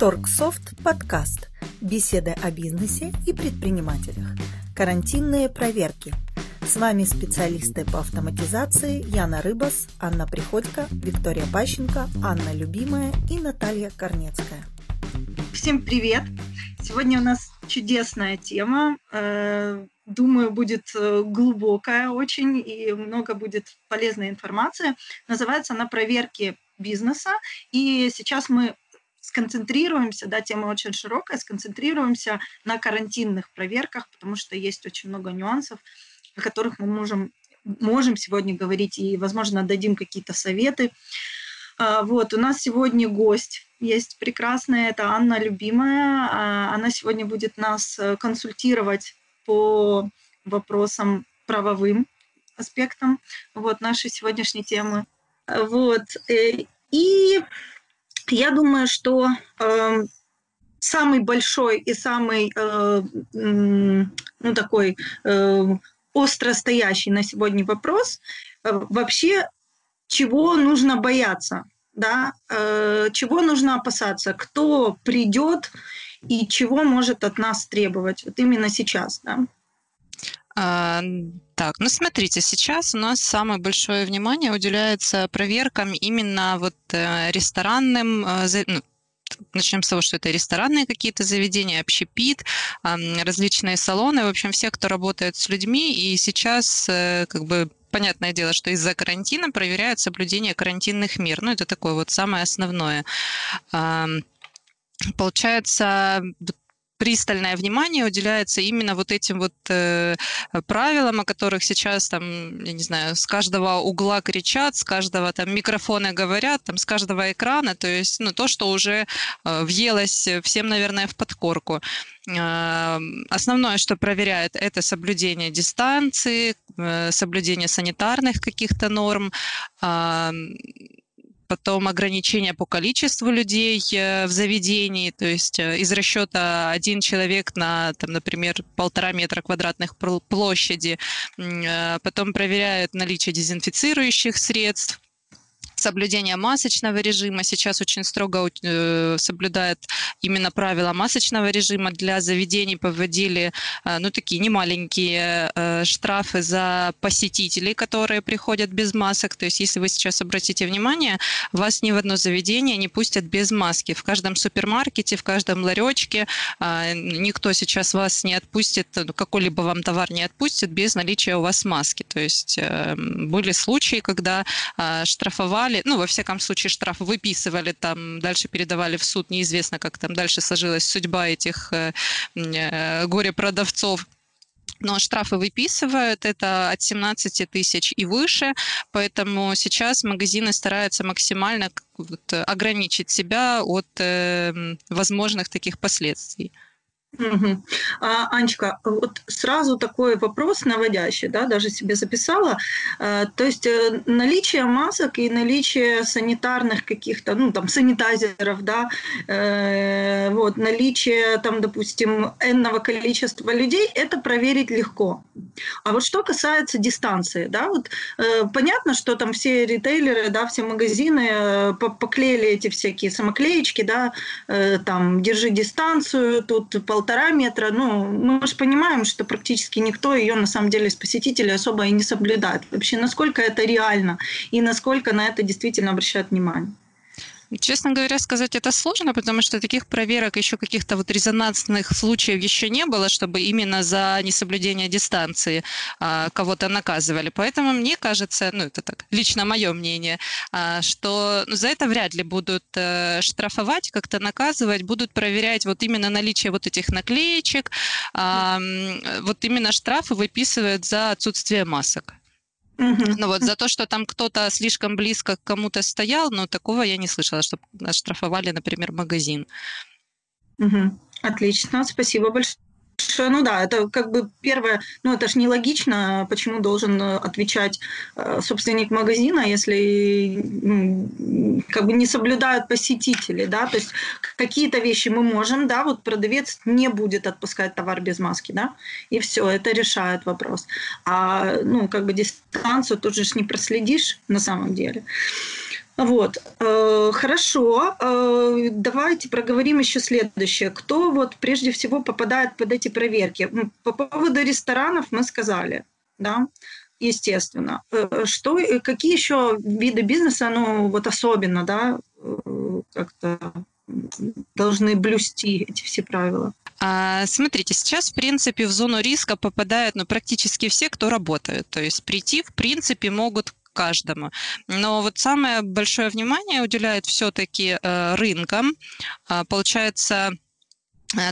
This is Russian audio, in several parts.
Торгсофт подкаст. Беседы о бизнесе и предпринимателях. Карантинные проверки. С вами специалисты по автоматизации Яна Рыбас, Анна Приходько, Виктория Пащенко, Анна Любимая и Наталья Корнецкая. Всем привет! Сегодня у нас чудесная тема. Э, думаю, будет э, глубокая очень и много будет полезной информации. Называется она «Проверки бизнеса». И сейчас мы сконцентрируемся, да, тема очень широкая, сконцентрируемся на карантинных проверках, потому что есть очень много нюансов, о которых мы можем, можем сегодня говорить и, возможно, дадим какие-то советы. А, вот, у нас сегодня гость есть прекрасная, это Анна Любимая. А, она сегодня будет нас э, консультировать по вопросам правовым аспектам вот, нашей сегодняшней темы. Вот. Э, и я думаю, что э, самый большой и самый э, ну, такой э, остро стоящий на сегодня вопрос э, вообще, чего нужно бояться, да, э, чего нужно опасаться, кто придет и чего может от нас требовать? Вот именно сейчас, да. А, так, ну смотрите, сейчас у нас самое большое внимание уделяется проверкам именно вот э, ресторанным, э, ну, начнем с того, что это ресторанные какие-то заведения, общепит, различные салоны, в общем, все, кто работает с людьми, и сейчас э, как бы понятное дело, что из-за карантина проверяют соблюдение карантинных мер. Ну, это такое вот самое основное. Получается, пристальное внимание уделяется именно вот этим вот э, правилам, о которых сейчас там, я не знаю, с каждого угла кричат, с каждого там микрофона говорят, там с каждого экрана, то есть, ну, то, что уже э, въелось всем, наверное, в подкорку. Э, основное, что проверяет, это соблюдение дистанции, э, соблюдение санитарных каких-то норм, э, потом ограничения по количеству людей э, в заведении, то есть э, из расчета один человек на, там, например, полтора метра квадратных площади, э, потом проверяют наличие дезинфицирующих средств, соблюдение масочного режима. Сейчас очень строго э, соблюдает именно правила масочного режима. Для заведений поводили э, ну, такие немаленькие э, штрафы за посетителей, которые приходят без масок. То есть если вы сейчас обратите внимание, вас ни в одно заведение не пустят без маски. В каждом супермаркете, в каждом ларечке никто сейчас вас не отпустит, ну, какой-либо вам товар не отпустит без наличия у вас маски. То есть были случаи, когда штрафовали штрафовали, ну, во всяком случае, штраф выписывали, там дальше передавали в суд, неизвестно, как там дальше сложилась судьба этих э, э, горе-продавцов. Но штрафы выписывают, это от 17 тысяч и выше, поэтому сейчас магазины стараются максимально ограничить себя от э, возможных таких последствий. Угу. Анечка, вот сразу такой вопрос наводящий, да, даже себе записала. А, то есть э, наличие масок и наличие санитарных каких-то, ну, там, санитайзеров, да, э, вот, наличие, там, допустим, энного количества людей, это проверить легко. А вот что касается дистанции, да, вот э, понятно, что там все ритейлеры, да, все магазины э, поклеили эти всякие самоклеечки, да, э, там, держи дистанцию, тут пол полтора метра, ну, мы же понимаем, что практически никто ее, на самом деле, из посетителей особо и не соблюдает. Вообще, насколько это реально и насколько на это действительно обращают внимание? Честно говоря, сказать это сложно, потому что таких проверок, еще каких-то вот резонансных случаев еще не было, чтобы именно за несоблюдение дистанции а, кого-то наказывали. Поэтому мне кажется, ну это так, лично мое мнение, а, что за это вряд ли будут а, штрафовать, как-то наказывать, будут проверять вот именно наличие вот этих наклеечек, а, вот именно штрафы выписывают за отсутствие масок. Угу. Ну вот за то, что там кто-то слишком близко к кому-то стоял, но такого я не слышала, чтобы оштрафовали, например, магазин. Угу. Отлично, спасибо большое ну да, это как бы первое, ну это же нелогично, почему должен э, отвечать э, собственник магазина, если как бы не соблюдают посетители, да, то есть какие-то вещи мы можем, да, вот продавец не будет отпускать товар без маски, да, и все, это решает вопрос. А, ну, как бы дистанцию тут же не проследишь на самом деле. Вот, э, хорошо. Э, давайте проговорим еще следующее. Кто вот прежде всего попадает под эти проверки? По поводу ресторанов мы сказали, да, естественно. Э, что, какие еще виды бизнеса, ну, вот особенно, да, как-то должны блюсти эти все правила? А, смотрите, сейчас, в принципе, в зону риска попадают ну, практически все, кто работает. То есть прийти, в принципе, могут каждому. Но вот самое большое внимание уделяет все-таки э, рынкам. А, получается,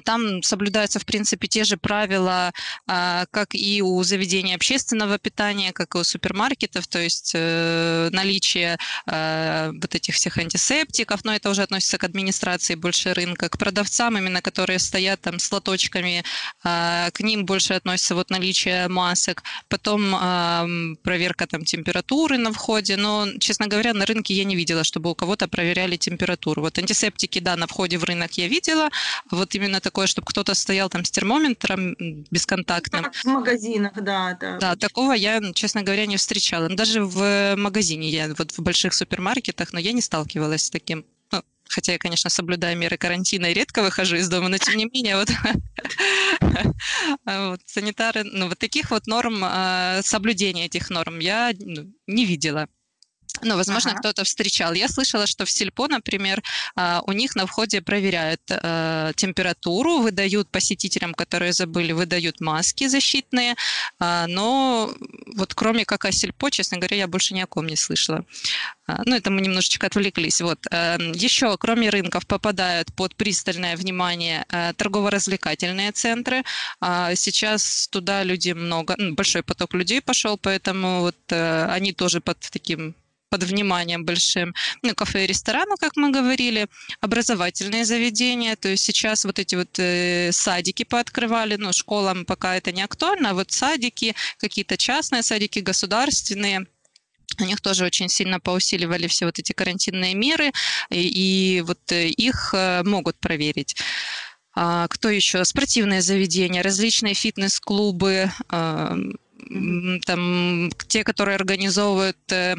там соблюдаются, в принципе, те же правила, а, как и у заведений общественного питания, как и у супермаркетов, то есть э, наличие э, вот этих всех антисептиков, но это уже относится к администрации больше рынка, к продавцам именно, которые стоят там с лоточками, а, к ним больше относится вот наличие масок, потом проверка там температуры на входе, но, честно говоря, на рынке я не видела, чтобы у кого-то проверяли температуру. Вот антисептики, да, на входе в рынок я видела, вот именно именно такое, чтобы кто-то стоял там с термометром бесконтактным. В магазинах, да, да. Да, такого я, честно говоря, не встречала. Даже в магазине я, вот в больших супермаркетах, но я не сталкивалась с таким. Ну, хотя я, конечно, соблюдаю меры карантина и редко выхожу из дома, но тем не менее вот, вот санитары, ну вот таких вот норм, а, соблюдения этих норм я ну, не видела. Ну, возможно, ага. кто-то встречал. Я слышала, что в Сельпо, например, а, у них на входе проверяют э, температуру, выдают посетителям, которые забыли, выдают маски защитные, а, но вот кроме как о Сельпо, честно говоря, я больше ни о ком не слышала. А, ну, это мы немножечко отвлеклись. Вот. Эм, Еще, кроме рынков, попадают под пристальное внимание э, торгово-развлекательные центры. Сейчас туда люди много, большой поток людей пошел, поэтому вот э, они тоже под таким под вниманием большим. Ну, кафе и рестораны, как мы говорили, образовательные заведения, то есть сейчас вот эти вот э, садики пооткрывали, ну, школам пока это не актуально, а вот садики, какие-то частные садики, государственные, у них тоже очень сильно поусиливали все вот эти карантинные меры, и, и вот э, их э, могут проверить. А, кто еще? Спортивные заведения, различные фитнес-клубы, а, там те, которые организовывают э,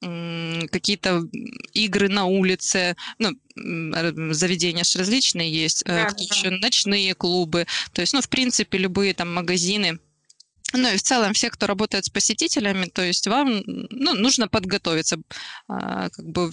какие-то игры на улице, ну, заведения же различные есть, э, да, да. еще ночные клубы, то есть, ну, в принципе, любые там магазины, ну и в целом все, кто работает с посетителями, то есть вам ну, нужно подготовиться. А, как бы,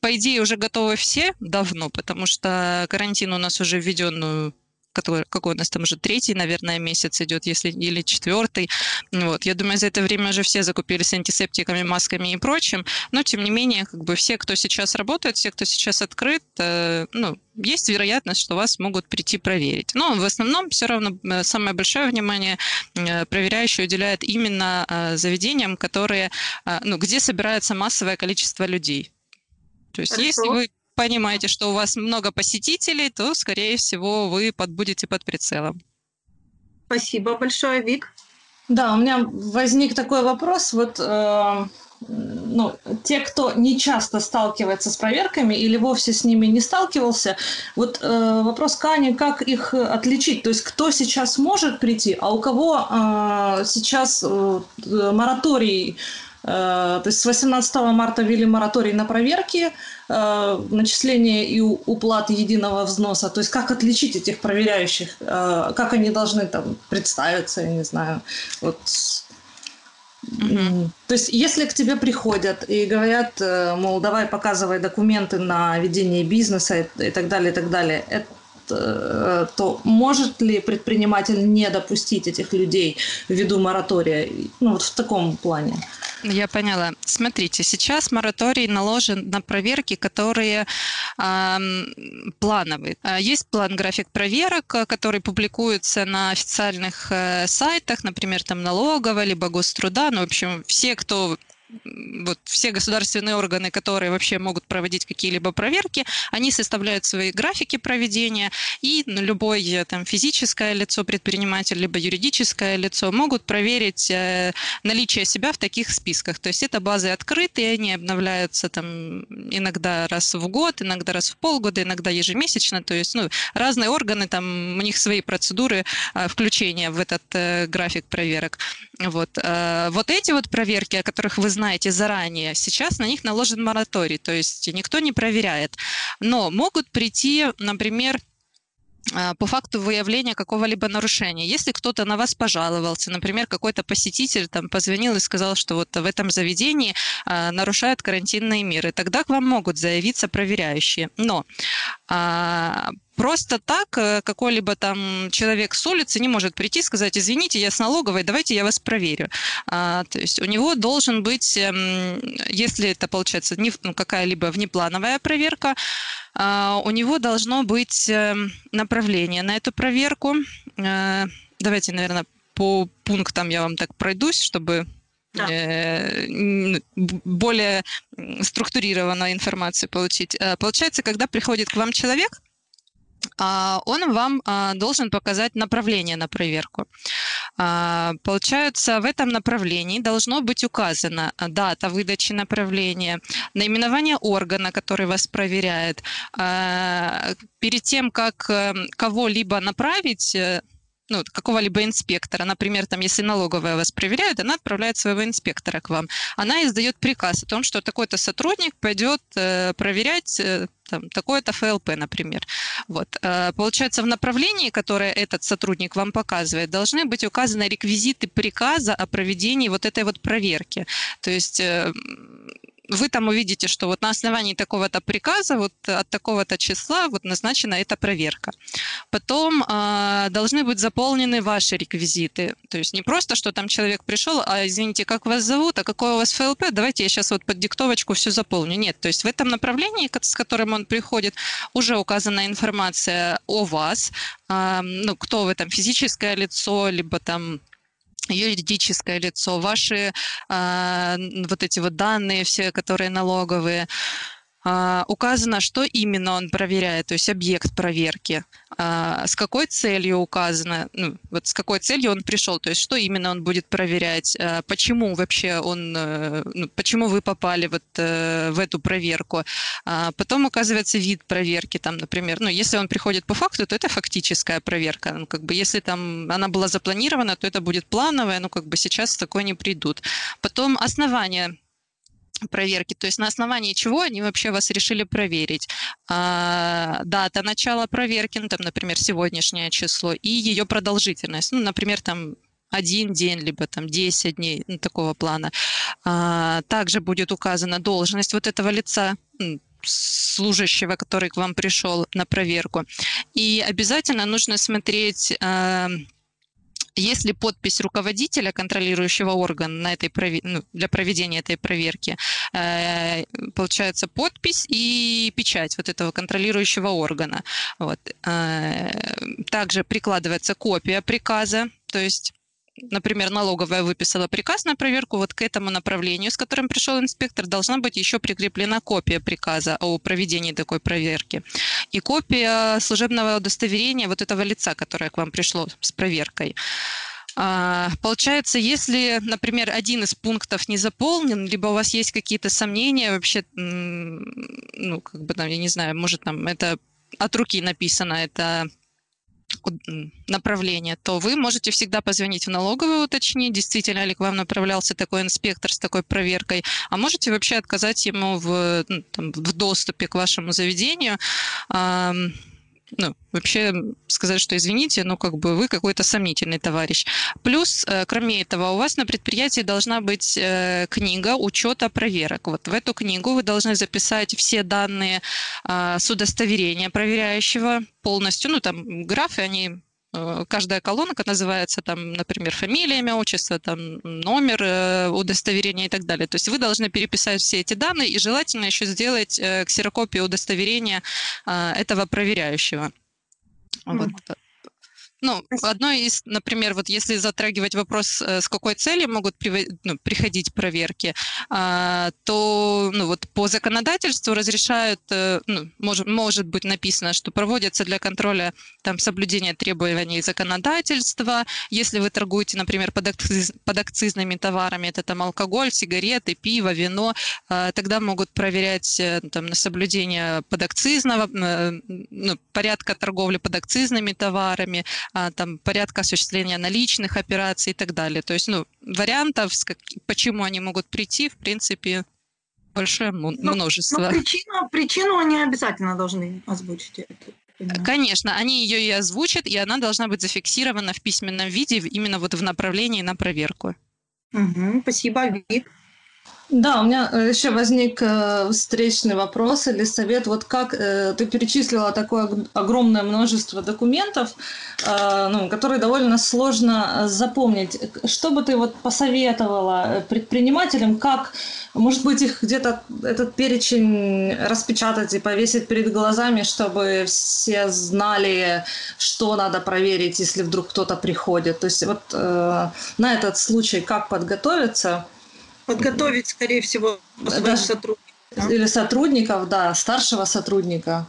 по идее, уже готовы все давно, потому что карантин у нас уже введен ну, который, какой у нас там уже третий, наверное, месяц идет, если или четвертый. Вот. Я думаю, за это время уже все закупились антисептиками, масками и прочим. Но, тем не менее, как бы все, кто сейчас работает, все, кто сейчас открыт, э, ну, есть вероятность, что вас могут прийти проверить. Но в основном все равно э, самое большое внимание э, проверяющие уделяют именно э, заведениям, которые, ну, где собирается массовое количество людей. То есть, Хорошо. если вы понимаете, что у вас много посетителей, то, скорее всего, вы под, будете под прицелом. Спасибо большое, Вик. Да, у меня возник такой вопрос. Вот э, ну, те, кто не часто сталкивается с проверками или вовсе с ними не сталкивался, вот э, вопрос к Ане, как их отличить? То есть кто сейчас может прийти, а у кого э, сейчас э, мораторий Э, то есть с 18 марта ввели мораторий на проверки, э, начисление и уплаты единого взноса. То есть как отличить этих проверяющих, э, как они должны там представиться, я не знаю. Вот. Угу. То есть, если к тебе приходят и говорят, мол, давай показывай документы на ведение бизнеса и так далее, и так далее, это, то может ли предприниматель не допустить этих людей ввиду моратория? Ну, вот в таком плане. Я поняла. Смотрите, сейчас мораторий наложен на проверки, которые э, плановые. А, есть план график проверок, который публикуется на официальных э, сайтах, например, там налоговая, либо гоструда. Ну, в общем, все, кто вот все государственные органы, которые вообще могут проводить какие-либо проверки, они составляют свои графики проведения, и любое там физическое лицо, предприниматель, либо юридическое лицо могут проверить э, наличие себя в таких списках. То есть это базы открытые, они обновляются там иногда раз в год, иногда раз в полгода, иногда ежемесячно. То есть ну, разные органы, там у них свои процедуры э, включения в этот э, график проверок. Вот. Э, вот эти вот проверки, о которых вы знаете заранее. Сейчас на них наложен мораторий, то есть никто не проверяет. Но могут прийти, например, а, по факту выявления какого-либо нарушения. Если кто-то на вас пожаловался, например, какой-то посетитель там позвонил и сказал, что вот в этом заведении а, нарушают карантинные меры, тогда к вам могут заявиться проверяющие. Но а, просто так э, какой-либо там человек с улицы не может прийти и сказать, извините, я с налоговой, давайте я вас проверю. А, то есть у него должен быть, эм, если это получается не, ну, какая-либо внеплановая проверка, а, у него должно быть эм, направление на эту проверку. А, давайте, наверное, по пунктам я вам так пройдусь, чтобы да. Э, более структурированную информацию получить. Получается, когда приходит к вам человек, он вам а, должен показать направление на проверку. А, получается, в этом направлении должно быть указана дата выдачи направления, наименование органа, который вас проверяет. Перед тем, как э, кого-либо направить, э, ну, какого-либо инспектора, например, там, если налоговая вас проверяет, она отправляет своего инспектора к вам. Она издает приказ о том, что такой-то сотрудник пойдет э, проверять э, такое-то ФЛП, например. Вот. Э, получается, в направлении, которое этот сотрудник вам показывает, должны быть указаны реквизиты приказа о проведении вот этой вот проверки. То есть э, вы там увидите, что вот на основании такого-то приказа, вот от такого-то числа вот назначена эта проверка. Потом э, должны быть заполнены ваши реквизиты. То есть не просто, что там человек пришел, а извините, как вас зовут, а какой у вас ФЛП, давайте я сейчас вот под диктовочку все заполню. Нет, то есть в этом направлении, с которым он приходит, уже указана информация о вас, э, ну, кто вы там, физическое лицо, либо там юридическое лицо, ваши э, вот эти вот данные все, которые налоговые, указано, что именно он проверяет, то есть объект проверки, а, с какой целью указано, ну, вот с какой целью он пришел, то есть что именно он будет проверять, а, почему вообще он, э, ну, почему вы попали вот э, в эту проверку. Потом указывается вид проверки, там, например, ну, если он приходит по факту, то это фактическая проверка, ну, как бы если там она была запланирована, то это будет плановая, ну, как бы сейчас такое не придут. Потом основания проверки, то есть на основании чего они вообще вас решили проверить. А, дата начала проверки, ну, там, например, сегодняшнее число, и ее продолжительность, ну, например, там один день, либо там 10 дней, ну, такого плана. А, также будет указана должность вот этого лица, служащего, который к вам пришел на проверку. И обязательно нужно смотреть а, есть ли подпись руководителя контролирующего органа на этой ну, для проведения этой проверки? Э, получается подпись и печать вот этого контролирующего органа. Вот. Э, также прикладывается копия приказа, то есть например, налоговая выписала приказ на проверку, вот к этому направлению, с которым пришел инспектор, должна быть еще прикреплена копия приказа о проведении такой проверки. И копия служебного удостоверения вот этого лица, которое к вам пришло с проверкой. А, получается, если, например, один из пунктов не заполнен, либо у вас есть какие-то сомнения вообще, ну, как бы там, я не знаю, может, там это от руки написано, это направление, то вы можете всегда позвонить в налоговую, уточнить, действительно ли к вам направлялся такой инспектор с такой проверкой, а можете вообще отказать ему в, ну, там, в доступе к вашему заведению ну, вообще сказать, что извините, но как бы вы какой-то сомнительный товарищ. Плюс, э, кроме этого, у вас на предприятии должна быть э, книга учета проверок. Вот в эту книгу вы должны записать все данные а, с удостоверения проверяющего полностью. Ну, там графы, они каждая колонка называется там, например, фамилия, имя, отчество, там, номер э, удостоверения и так далее. То есть вы должны переписать все эти данные и желательно еще сделать э, ксерокопию удостоверения этого проверяющего. Вот. Ну, одно из, например, вот если затрагивать вопрос, э, с какой целью могут ну, приходить проверки, а, то ну, вот по законодательству разрешают, э, ну, может, может быть написано, что проводятся для контроля там, соблюдения требований законодательства. Если вы торгуете, например, подакциз, подакцизными товарами, это там алкоголь, сигареты, пиво, вино, а, тогда могут проверять э, там, на соблюдение подакцизного, ну, порядка торговли подакцизными товарами, там порядка осуществления наличных операций и так далее. То есть, ну, вариантов, почему они могут прийти, в принципе, большое множество. Но, но причину, причину они обязательно должны озвучить. Конечно, они ее и озвучат, и она должна быть зафиксирована в письменном виде именно вот в направлении на проверку. Угу, спасибо, Вик. Да, у меня э, еще возник э, встречный вопрос или совет. Вот как э, ты перечислила такое огромное множество документов, ну, которые довольно сложно запомнить. Что бы ты вот посоветовала предпринимателям, как, может быть, их где-то этот перечень распечатать и повесить перед глазами, чтобы все знали, что надо проверить, если вдруг кто-то приходит. То есть вот на этот случай как подготовиться – подготовить, скорее всего, своих сотрудников. Или сотрудников, да, старшего сотрудника.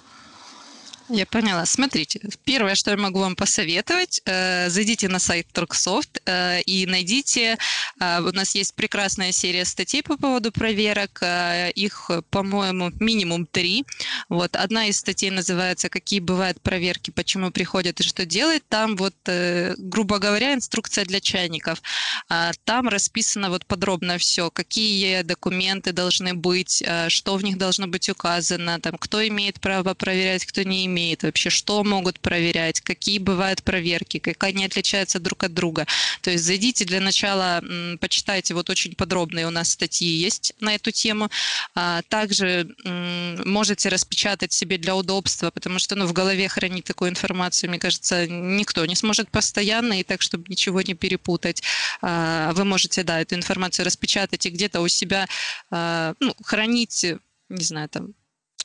Я поняла. Смотрите, первое, что я могу вам посоветовать, э, зайдите на сайт Торксофт э, и найдите, э, у нас есть прекрасная серия статей по поводу проверок, их, по-моему, минимум три. Вот одна из статей называется «Какие бывают проверки, почему приходят и что делать». Там вот, грубо говоря, инструкция для чайников. А там расписано вот подробно все, какие документы должны быть, что в них должно быть указано, там, кто имеет право проверять, кто не имеет имеет вообще, что могут проверять, какие бывают проверки, как они отличаются друг от друга. То есть зайдите для начала, почитайте, вот очень подробные у нас статьи есть на эту тему. А, также можете распечатать себе для удобства, потому что ну, в голове хранить такую информацию, мне кажется, никто не сможет постоянно, и так, чтобы ничего не перепутать. А, вы можете, да, эту информацию распечатать и где-то у себя а, ну, хранить не знаю, там,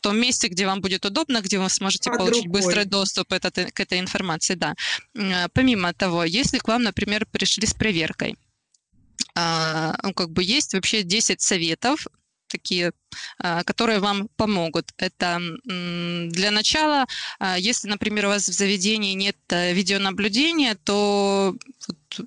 том месте, где вам будет удобно, где вы сможете Под получить рукой. быстрый доступ это, к этой информации, да. Э, помимо того, если к вам, например, пришли с проверкой, а, ну, как бы есть вообще 10 советов, такие, а, которые вам помогут. Это для начала, а, если, например, у вас в заведении нет э, видеонаблюдения, то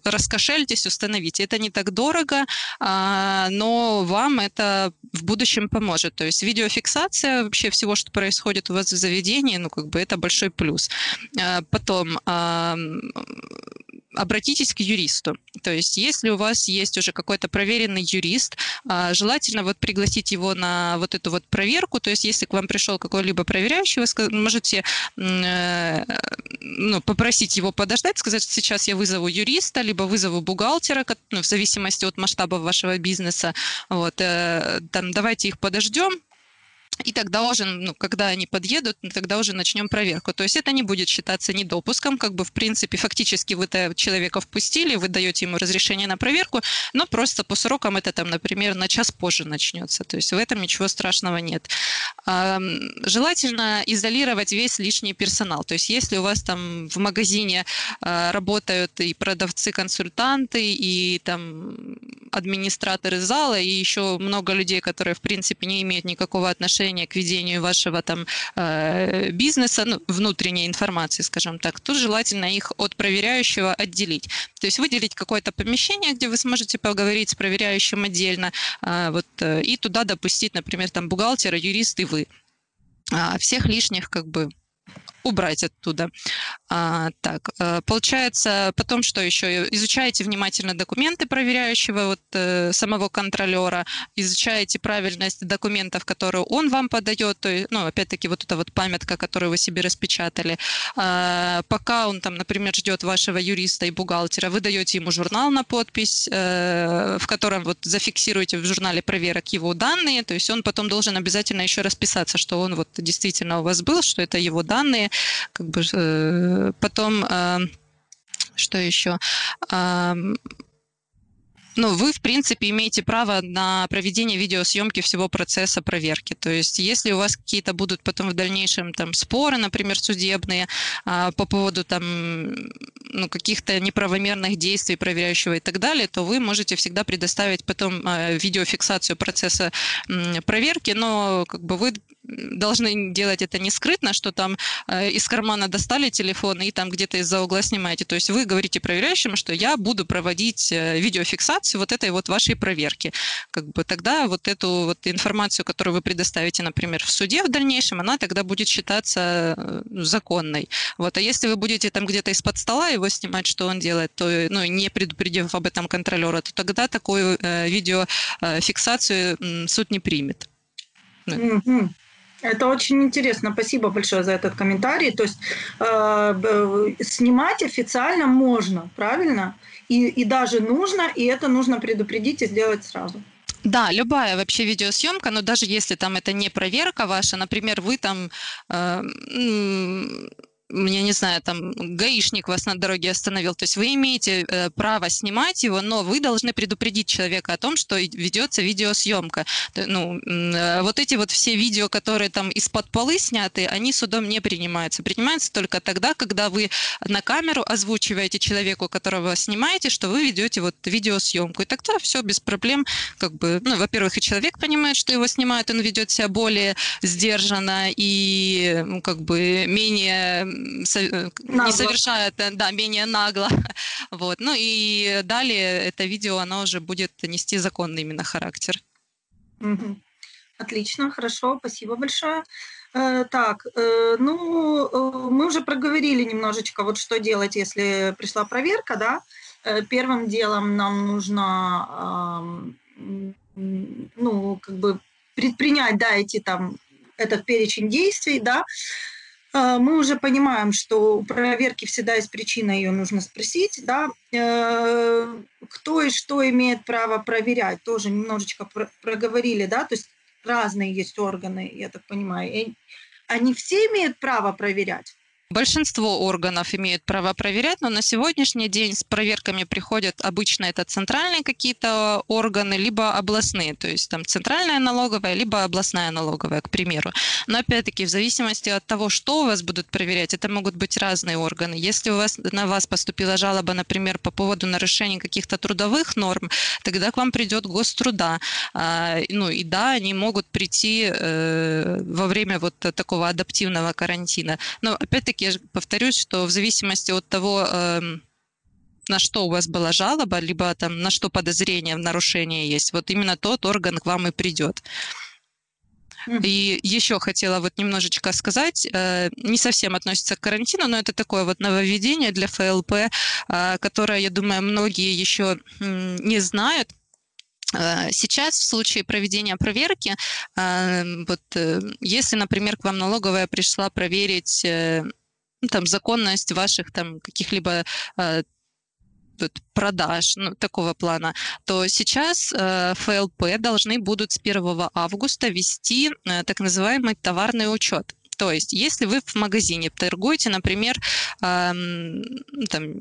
раскошельтесь, установите. Это не так дорого, а, но вам это в будущем поможет. То есть видеофиксация вообще всего, что происходит у вас в заведении, ну, как бы это большой плюс. Потом обратитесь к юристу. То есть, если у вас есть уже какой-то проверенный юрист, а, желательно вот пригласить его на вот эту вот проверку. То есть, если к вам пришел какой-либо проверяющий, вы можете э, ну, попросить его подождать, сказать, что сейчас я вызову юриста, либо вызову бухгалтера, ну, в зависимости от масштаба вашего бизнеса. Вот, э, там, давайте их подождем, и тогда уже, ну, когда они подъедут, тогда уже начнем проверку. То есть это не будет считаться недопуском, как бы в принципе фактически вы человека впустили, вы даете ему разрешение на проверку, но просто по срокам это там, например, на час позже начнется. То есть в этом ничего страшного нет. Желательно изолировать весь лишний персонал. То есть если у вас там в магазине а, работают и продавцы, консультанты, и там администраторы зала, и еще много людей, которые в принципе не имеют никакого отношения отношение к ведению вашего там э, бизнеса, ну, внутренней информации, скажем так, то желательно их от проверяющего отделить. То есть выделить какое-то помещение, где вы сможете поговорить с проверяющим отдельно, э, вот, э, и туда допустить, например, там бухгалтера, юрист и вы. А всех лишних как бы убрать оттуда. А, так, э, получается, потом что еще? Изучаете внимательно документы проверяющего вот, э, самого контролера, изучаете правильность документов, которые он вам подает, то есть, ну, опять-таки, вот эта вот памятка, которую вы себе распечатали. А, пока он там, например, ждет вашего юриста и бухгалтера, вы даете ему журнал на подпись, э, в котором вот зафиксируете в журнале проверок его данные, то есть он потом должен обязательно еще расписаться, что он вот действительно у вас был, что это его данные, как бы э, потом э, что еще? ну, вы, в принципе, имеете право на проведение видеосъемки всего процесса проверки. То есть, если у вас какие-то будут потом в дальнейшем там споры, например, судебные а, по поводу там ну, каких-то неправомерных действий проверяющего и так далее, то вы можете всегда предоставить потом а, видеофиксацию процесса проверки, но как бы вы должны делать это не скрытно, что там э, из кармана достали телефон и там где-то из-за угла снимаете. То есть вы говорите проверяющим, что я буду проводить э, видеофиксацию вот этой вот вашей проверки. Как бы тогда вот эту вот информацию, которую вы предоставите, например, в суде в дальнейшем, она тогда будет считаться э, законной. Вот. А если вы будете там где-то из-под стола его снимать, что он делает, то ну, не предупредив об этом контролера, то тогда такую видеофиксацию суд не примет. Mm-hmm. Это очень интересно. Спасибо большое за этот комментарий. То есть э, снимать официально можно, правильно? И, и даже нужно, и это нужно предупредить и сделать сразу. Да, любая вообще видеосъемка, но даже если там это не проверка ваша, например, вы там э, я не знаю, там гаишник вас на дороге остановил, то есть вы имеете э, право снимать его, но вы должны предупредить человека о том, что ведется видеосъемка. Ну, э, вот эти вот все видео, которые там из-под полы сняты, они судом не принимаются. Принимаются только тогда, когда вы на камеру озвучиваете человеку, которого снимаете, что вы ведете вот видеосъемку. И тогда все без проблем, как бы, ну, во-первых, и человек понимает, что его снимают, он ведет себя более сдержанно и, как бы, менее нагло. не совершает, да, менее нагло. Вот. Ну и далее это видео, оно уже будет нести законный именно характер. Угу. Отлично, хорошо, спасибо большое. Э, так, э, ну, мы уже проговорили немножечко, вот что делать, если пришла проверка, да. Первым делом нам нужно, ну, как бы предпринять, да, эти там, этот перечень действий, да, мы уже понимаем, что проверки всегда есть причина, ее нужно спросить, да, э, кто и что имеет право проверять, тоже немножечко проговорили, да, то есть разные есть органы, я так понимаю, и они все имеют право проверять. Большинство органов имеют право проверять, но на сегодняшний день с проверками приходят обычно это центральные какие-то органы, либо областные, то есть там центральная налоговая, либо областная налоговая, к примеру. Но опять-таки в зависимости от того, что у вас будут проверять, это могут быть разные органы. Если у вас на вас поступила жалоба, например, по поводу нарушения каких-то трудовых норм, тогда к вам придет гоструда. А, ну и да, они могут прийти э, во время вот такого адаптивного карантина. Но опять-таки опять-таки, я повторюсь, что в зависимости от того, эм, на что у вас была жалоба, либо там на что подозрение в нарушении есть, вот именно тот орган к вам и придет. И еще хотела вот немножечко сказать, э, не совсем относится к карантину, но это такое вот нововведение для ФЛП, э, которое, я думаю, многие еще не знают. Э, сейчас в случае проведения проверки, вот если, например, к вам налоговая пришла проверить там, законность ваших там каких-либо э, продаж ну, такого плана, то сейчас э, ФЛП должны будут с 1 августа вести э, так называемый товарный учет. То есть, если вы в магазине торгуете, например, э, там,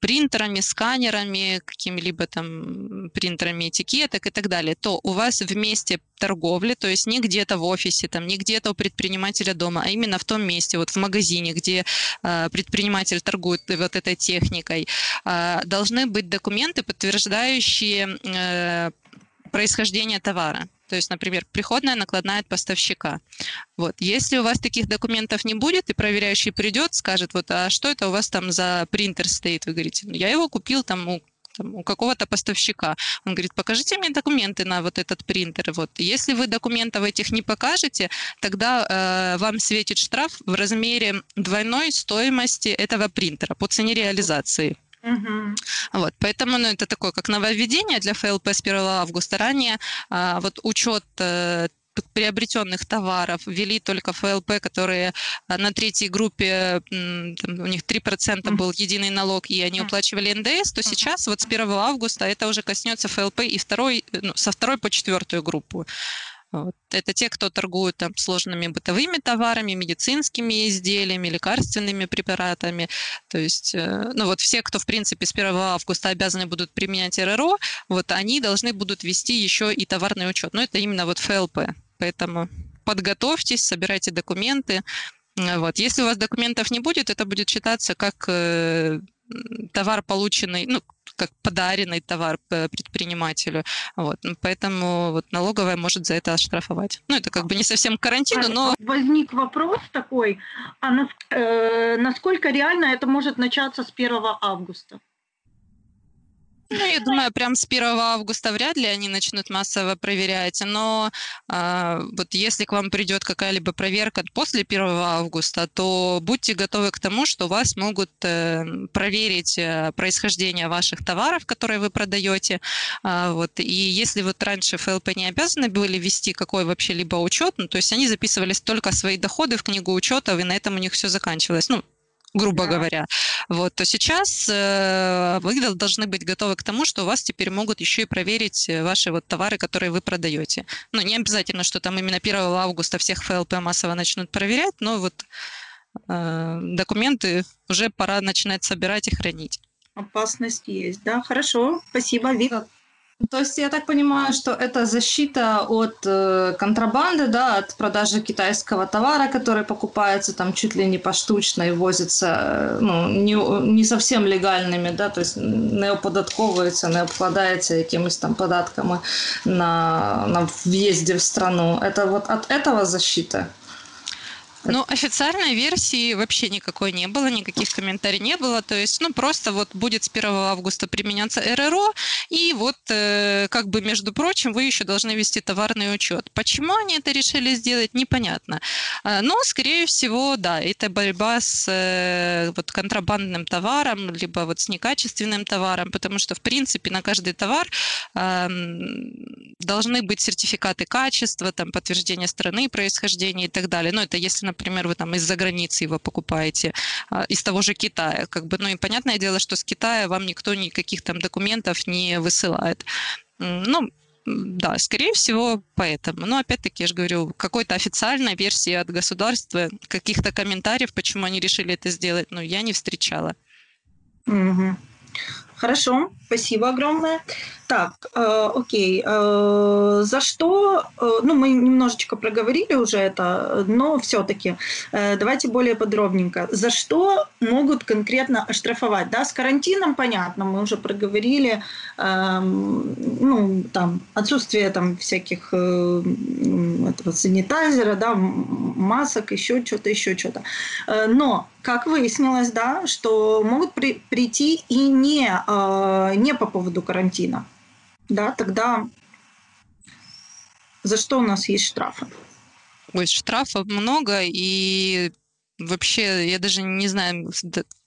принтерами, сканерами, какими-либо там принтерами этикеток и так далее, то у вас в месте торговли, то есть не где-то в офисе, там, не где-то у предпринимателя дома, а именно в том месте, вот в магазине, где э, предприниматель торгует вот этой техникой, э, должны быть документы, подтверждающие э, происхождение товара. То есть, например, приходная накладная от поставщика. Вот. Если у вас таких документов не будет, и проверяющий придет, скажет, вот, а что это у вас там за принтер стоит? Вы говорите, ну, я его купил там у у какого-то поставщика. Он говорит, покажите мне документы на вот этот принтер. Вот. Если вы документов этих не покажете, тогда э, вам светит штраф в размере двойной стоимости этого принтера по цене реализации. Угу. Вот, поэтому ну, это такое, как нововведение для ФЛП с 1 августа. Ранее а, вот учет э, приобретенных товаров ввели только ФЛП, которые а, на третьей группе, там, у них 3% был единый налог, и они уплачивали НДС, то сейчас вот с 1 августа это уже коснется ФЛП и второй, ну, со второй по четвертую группу. Вот. Это те, кто торгуют там, сложными бытовыми товарами, медицинскими изделиями, лекарственными препаратами. То есть, э, ну вот все, кто, в принципе, с 1 августа обязаны будут применять РРО, вот они должны будут вести еще и товарный учет. Но это именно вот ФЛП. Поэтому подготовьтесь, собирайте документы. Вот. Если у вас документов не будет, это будет считаться как э, товар, полученный, ну, как подаренный товар предпринимателю. Вот. Ну, поэтому вот налоговая может за это оштрафовать. Ну, это как бы не совсем карантину, но... Возник вопрос такой, а э, насколько реально это может начаться с 1 августа? Ну, я думаю, прям с 1 августа вряд ли они начнут массово проверять, но э, вот если к вам придет какая-либо проверка после 1 августа, то будьте готовы к тому, что вас могут э, проверить э, происхождение ваших товаров, которые вы продаете. Э, вот, и если вот раньше ФЛП не обязаны были вести какой вообще либо учет, ну, то есть они записывались только свои доходы в книгу учетов, и на этом у них все заканчивалось. Ну, грубо да. говоря, вот, то сейчас э, вы должны быть готовы к тому, что у вас теперь могут еще и проверить э, ваши вот товары, которые вы продаете. Ну, не обязательно, что там именно 1 августа всех ФЛП массово начнут проверять, но вот э, документы уже пора начинать собирать и хранить. Опасность есть, да, хорошо, спасибо, Вика. То есть я так понимаю, что это защита от э, контрабанды, да, от продажи китайского товара, который покупается там чуть ли не поштучно и возится, э, ну, не, не совсем легальными, да, то есть не оподатковується, не обкладається якимись там податками на, на въезде в страну. Это вот от этого защита? Ну, официальной версии вообще никакой не было, никаких комментариев не было. То есть, ну, просто вот будет с 1 августа применяться РРО, и вот э, как бы, между прочим, вы еще должны вести товарный учет. Почему они это решили сделать, непонятно. А, но, скорее всего, да, это борьба с э, вот контрабандным товаром, либо вот с некачественным товаром, потому что, в принципе, на каждый товар э, должны быть сертификаты качества, там, подтверждение страны происхождения и так далее. Но это если например, вы там из-за границы его покупаете, а, из того же Китая, как бы, ну и понятное дело, что с Китая вам никто никаких там документов не высылает. Ну, да, скорее всего, поэтому. Но опять-таки, я же говорю, какой-то официальной версии от государства, каких-то комментариев, почему они решили это сделать, ну, я не встречала. Угу. Хорошо, спасибо огромное. Так, э, окей. Э, за что? Э, ну, мы немножечко проговорили уже это, но все-таки э, давайте более подробненько. За что могут конкретно оштрафовать? Да, с карантином понятно, мы уже проговорили. Э, ну, там отсутствие там всяких э, этого санитайзера, да, масок, еще что-то, еще что-то. Э, но как выяснилось, да, что могут при, прийти и не, э, не по поводу карантина да, тогда за что у нас есть штрафы? Ой, штрафов много, и вообще я даже не знаю,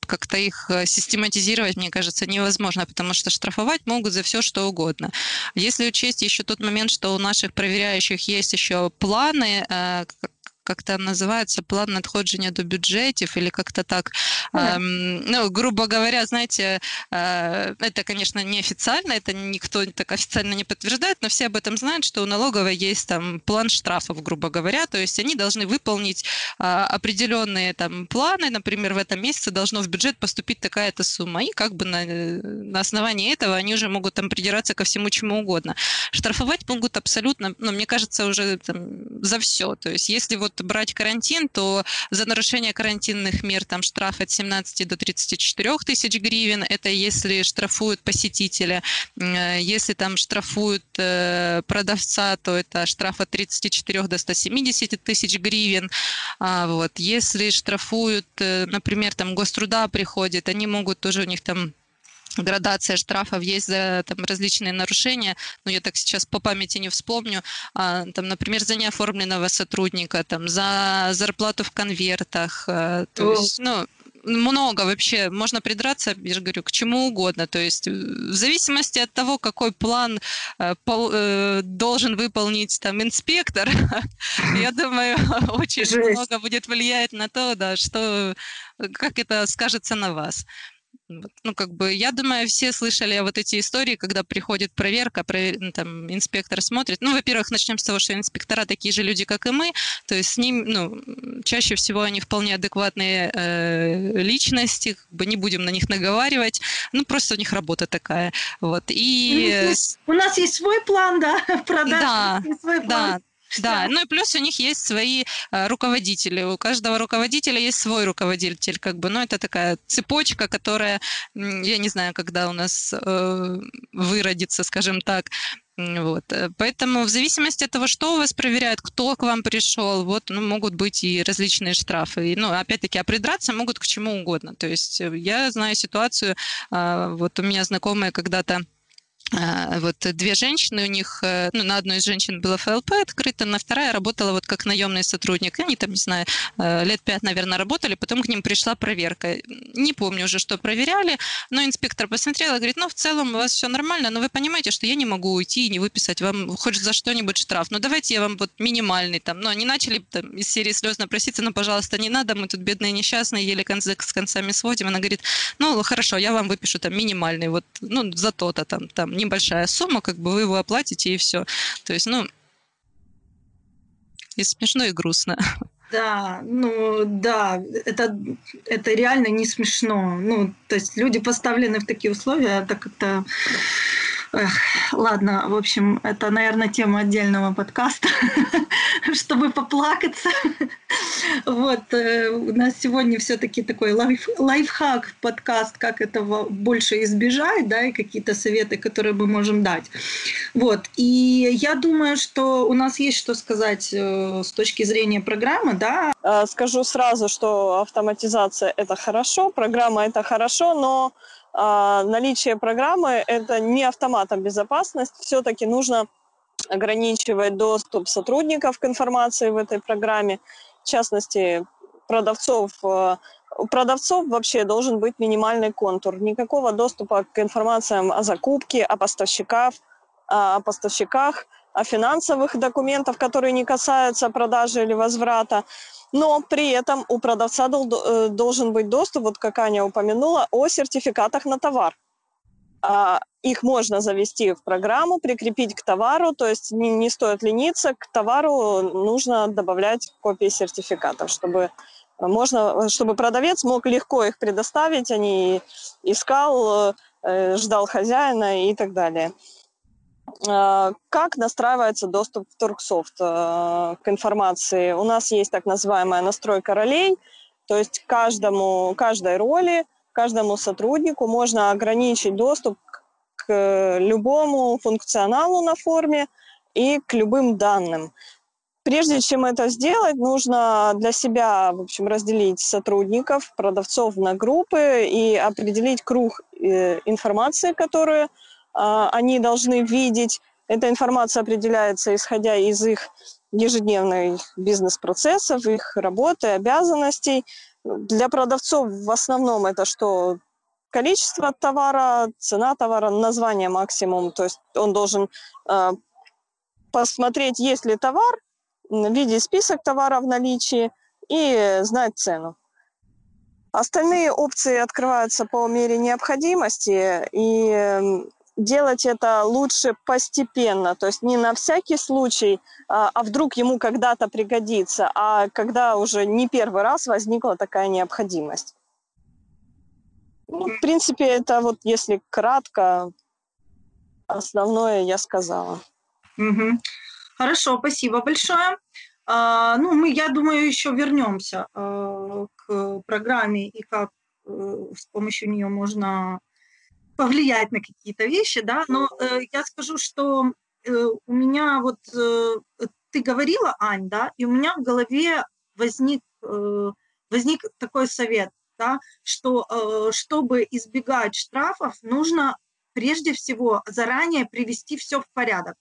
как-то их э, систематизировать, мне кажется, невозможно, потому что штрафовать могут за все, что угодно. Если учесть еще тот момент, что у наших проверяющих есть еще планы, э, как то называется план надходження до бюджетів, или как-то так. Эм, ну, грубо говоря, знаете, э, это, конечно, неофициально, это никто так официально не подтверждает, но все об этом знают, что у налоговой есть там план штрафов, грубо говоря, то есть они должны выполнить э, определенные там планы, например, в этом месяце должно в бюджет поступить такая-то сумма, и как бы на, на основании этого они уже могут там придираться ко всему чему угодно. Штрафовать могут абсолютно, ну, мне кажется, уже там, за все, то есть если вот брать карантин, то за нарушение карантинных мер там штраф от 17 до 34 тысяч гривен. Это если штрафуют посетителя. Э, если там штрафуют э, продавца, то это штраф от 34 до 170 тысяч гривен. А вот. Если штрафуют, э, например, там гоструда приходит, они могут тоже у них там градация штрафов есть за там, различные нарушения, но я так сейчас по памяти не вспомню, а, там, например, за неоформленного сотрудника, там, за зарплату в конвертах, а, то есть, ну, много вообще, можно придраться, я же говорю, к чему угодно. То есть э, в зависимости от того, какой план э, пол, э, должен выполнить там инспектор, я думаю, очень много будет влиять на то, да, что, как это скажется на вас. Ну, как бы, я думаю, все слышали вот эти истории, когда приходит проверка, провер... Там, инспектор смотрит. Ну, во-первых, начнем с того, что инспектора такие же люди, как и мы, то есть с ним, ну, чаще всего они вполне адекватные э, личности, как бы не будем на них наговаривать, ну, просто у них работа такая, вот. И... У нас есть свой план, да, продаж, да, свой план. Да, Да, ну и плюс у них есть свои э, руководители. У каждого руководителя есть свой руководитель, как бы, ну это такая цепочка, которая, я не знаю, когда у нас э, выродится, скажем так, вот. Э, поэтому в зависимости от того, что у вас проверяют, кто к вам пришел, вот, ну, могут быть и различные штрафы. И, ну, опять-таки, а придраться могут к чему угодно. То есть э, я знаю ситуацию, а, вот у меня знакомые когда-то вот две женщины, у них, э, ну, на одной из женщин было ФЛП открыто, на вторая работала вот как наемный сотрудник. Они там, не знаю, э, лет пять, наверное, работали, потом к ним пришла проверка. Не помню уже, что проверяли, но инспектор посмотрел и говорит, ну, в целом у вас все нормально, но вы понимаете, что я не могу уйти и не выписать вам хоть за что-нибудь штраф. Ну, давайте я вам вот минимальный там. Ну, они начали там из серии слезно проситься, ну, пожалуйста, не надо, мы тут бедные несчастные, еле концы с концами сводим. Она говорит, ну, хорошо, я вам выпишу там минимальный, вот, ну, за то-то там, там, небольшая сумма, как бы вы его оплатите и все. То есть, ну, и смешно, и грустно. Да, ну да, это, это реально не смешно. Ну, то есть люди поставлены в такие условия, это как-то Эх, ладно, в общем, это, наверное, тема отдельного подкаста, чтобы поплакаться. Вот, э, у нас сегодня все-таки такой лайф, лайфхак подкаст, как этого больше избежать, да, и какие-то советы, которые мы можем дать. Вот, и я думаю, что у нас есть что сказать э, с точки зрения программы, да. Э, скажу сразу, что автоматизация – это хорошо, программа – это хорошо, но наличие программы – это не автоматом безопасности. Все-таки нужно ограничивать доступ сотрудников к информации в этой программе. В частности, продавцов. Э, у продавцов вообще должен быть минимальный контур. Никакого доступа к информациям о закупке, о поставщиках, о поставщиках, финансовых документах, которые не касаются продажи или возврата но при этом у продавца э, должен быть доступ, вот как Аня упомянула, о сертификатах на товар. А, их можно завести в программу, прикрепить к товару, то есть не, не стоит лениться, к товару нужно добавлять копии сертификатов, чтобы можно, чтобы продавец мог легко их предоставить, а не искал, э, ждал хозяина и так далее. А, как настраивается доступ в Турксофт э, к информации? У нас есть так называемая настройка ролей, то есть каждому, каждой роли, каждому сотруднику можно ограничить доступ к любому функционалу на форме и к любым данным. Прежде чем это сделать, нужно для себя, в общем, разделить сотрудников, продавцов на группы и определить круг э, информации, которую а, они должны видеть. Эта информация определяется, исходя из их ежедневных бизнес-процессов, их работы, обязанностей. Для продавцов в основном это что? Количество товара, цена товара, название максимум. То есть он должен э, посмотреть, есть ли товар, видеть список товаров в наличии и знать цену. Остальные опции открываются по мере необходимости, и делать это лучше постепенно, то есть не на всякий случай, а, а вдруг ему когда-то пригодится, а когда уже не первый раз возникла такая необходимость. Ну, в принципе, это вот если кратко, основное я сказала. Угу. Хорошо, спасибо большое. А, ну, мы, я думаю, еще вернемся а, к программе и как а, с помощью нее можно повлиять на какие-то вещи, да, но э, я скажу, что э, у меня вот, э, ты говорила, Ань, да, и у меня в голове возник, э, возник такой совет, да, что э, чтобы избегать штрафов, нужно прежде всего заранее привести все в порядок.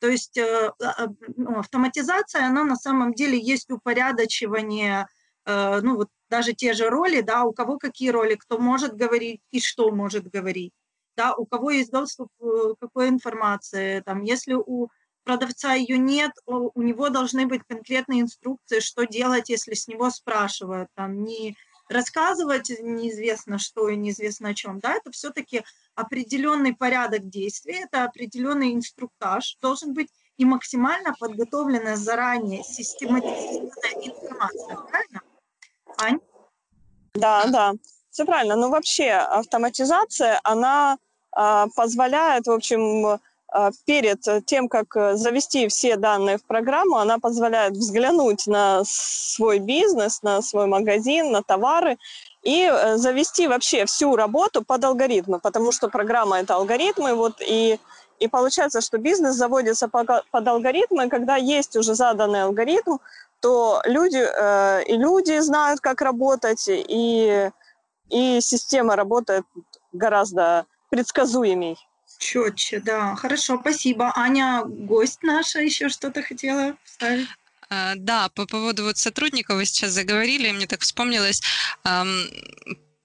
То есть э, э, ну, автоматизация, она на самом деле есть упорядочивание, э, ну вот даже те же роли, да, у кого какие роли, кто может говорить и что может говорить, да, у кого есть доступ к какой информации, там, если у продавца ее нет, у него должны быть конкретные инструкции, что делать, если с него спрашивают, там, не рассказывать неизвестно что и неизвестно о чем, да, это все-таки определенный порядок действий, это определенный инструктаж должен быть и максимально подготовленная заранее систематизированная информация, правильно? Ань? Да, да, все правильно. Но вообще автоматизация, она а, позволяет, в общем, перед тем, как завести все данные в программу, она позволяет взглянуть на свой бизнес, на свой магазин, на товары и завести вообще всю работу под алгоритмы, потому что программа – это алгоритмы, вот, и, и получается, что бизнес заводится под алгоритмы, когда есть уже заданный алгоритм, то люди, э, и люди знают, как работать, и, и система работает гораздо предсказуемей. Четче, да. Хорошо, спасибо. Аня, гость наша, еще что-то хотела вставить? А, да, по поводу вот сотрудников вы сейчас заговорили, мне так вспомнилось,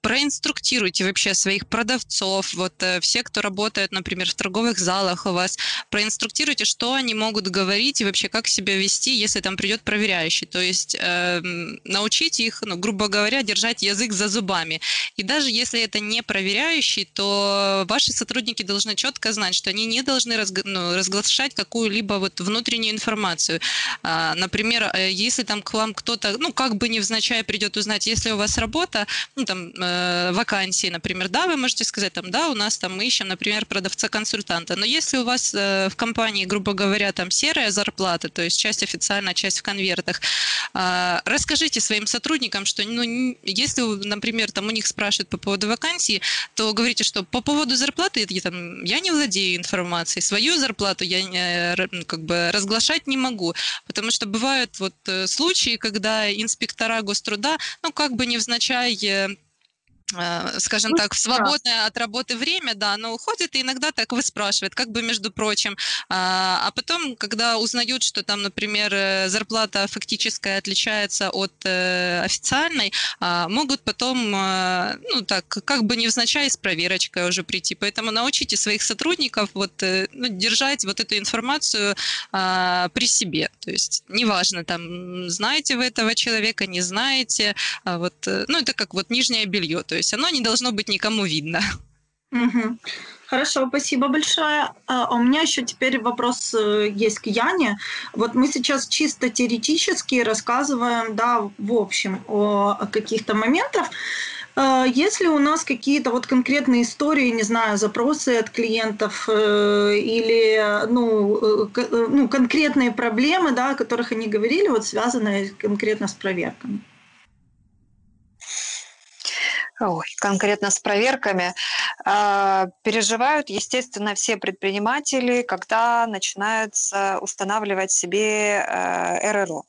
проинструктируйте вообще своих продавцов, вот э, все, кто работает, например, в торговых залах у вас, проинструктируйте, что они могут говорить и вообще как себя вести, если там придет проверяющий. То есть э, научите их, ну, грубо говоря, держать язык за зубами. И даже если это не проверяющий, то ваши сотрудники должны четко знать, что они не должны разг... ну, разглашать какую-либо вот внутреннюю информацию. А, например, э, если там к вам кто-то, ну, как бы невзначай придет узнать, если у вас работа, ну, там, э, Э, вакансии, например, да, вы можете сказать, там, да, у нас там мы ищем, например, продавца-консультанта. Но если у вас э, в компании, грубо говоря, там серая зарплата, то есть часть официальная, часть в конвертах, э, расскажите своим сотрудникам, что, ну, если, например, там у них спрашивают по поводу вакансии, то говорите, что по поводу зарплаты я, там, я не владею информацией, свою зарплату я не, ну, как бы разглашать не могу, потому что бывают вот случаи, когда инспектора гоструда, ну, как бы невзначай Э, скажем ну, так, в свободное от работы время, да, оно уходит и иногда так выспрашивает, как бы между прочим. А, а потом, когда узнают, что там, например, э, зарплата фактическая отличается от э, официальной, а, могут потом, ну так, как бы невзначай с проверочкой уже прийти. Поэтому научите своих сотрудников вот, ну, держать вот эту информацию а, при себе. То есть неважно, там, знаете вы этого человека, не знаете, вот, ну это как вот нижнее белье. То то есть оно не должно быть никому видно. Угу. Хорошо, спасибо большое. А у меня еще теперь вопрос э, есть к Яне. Вот мы сейчас чисто теоретически рассказываем, да, в общем, о каких-то моментах. А если у нас какие-то вот конкретные истории, не знаю, запросы от клиентов э, или ну, э, ну, конкретные проблемы, да, о которых они говорили, вот связанные конкретно с проверками? Ой, конкретно с проверками. Э, переживают, естественно, все предприниматели, когда начинают устанавливать себе э, РРО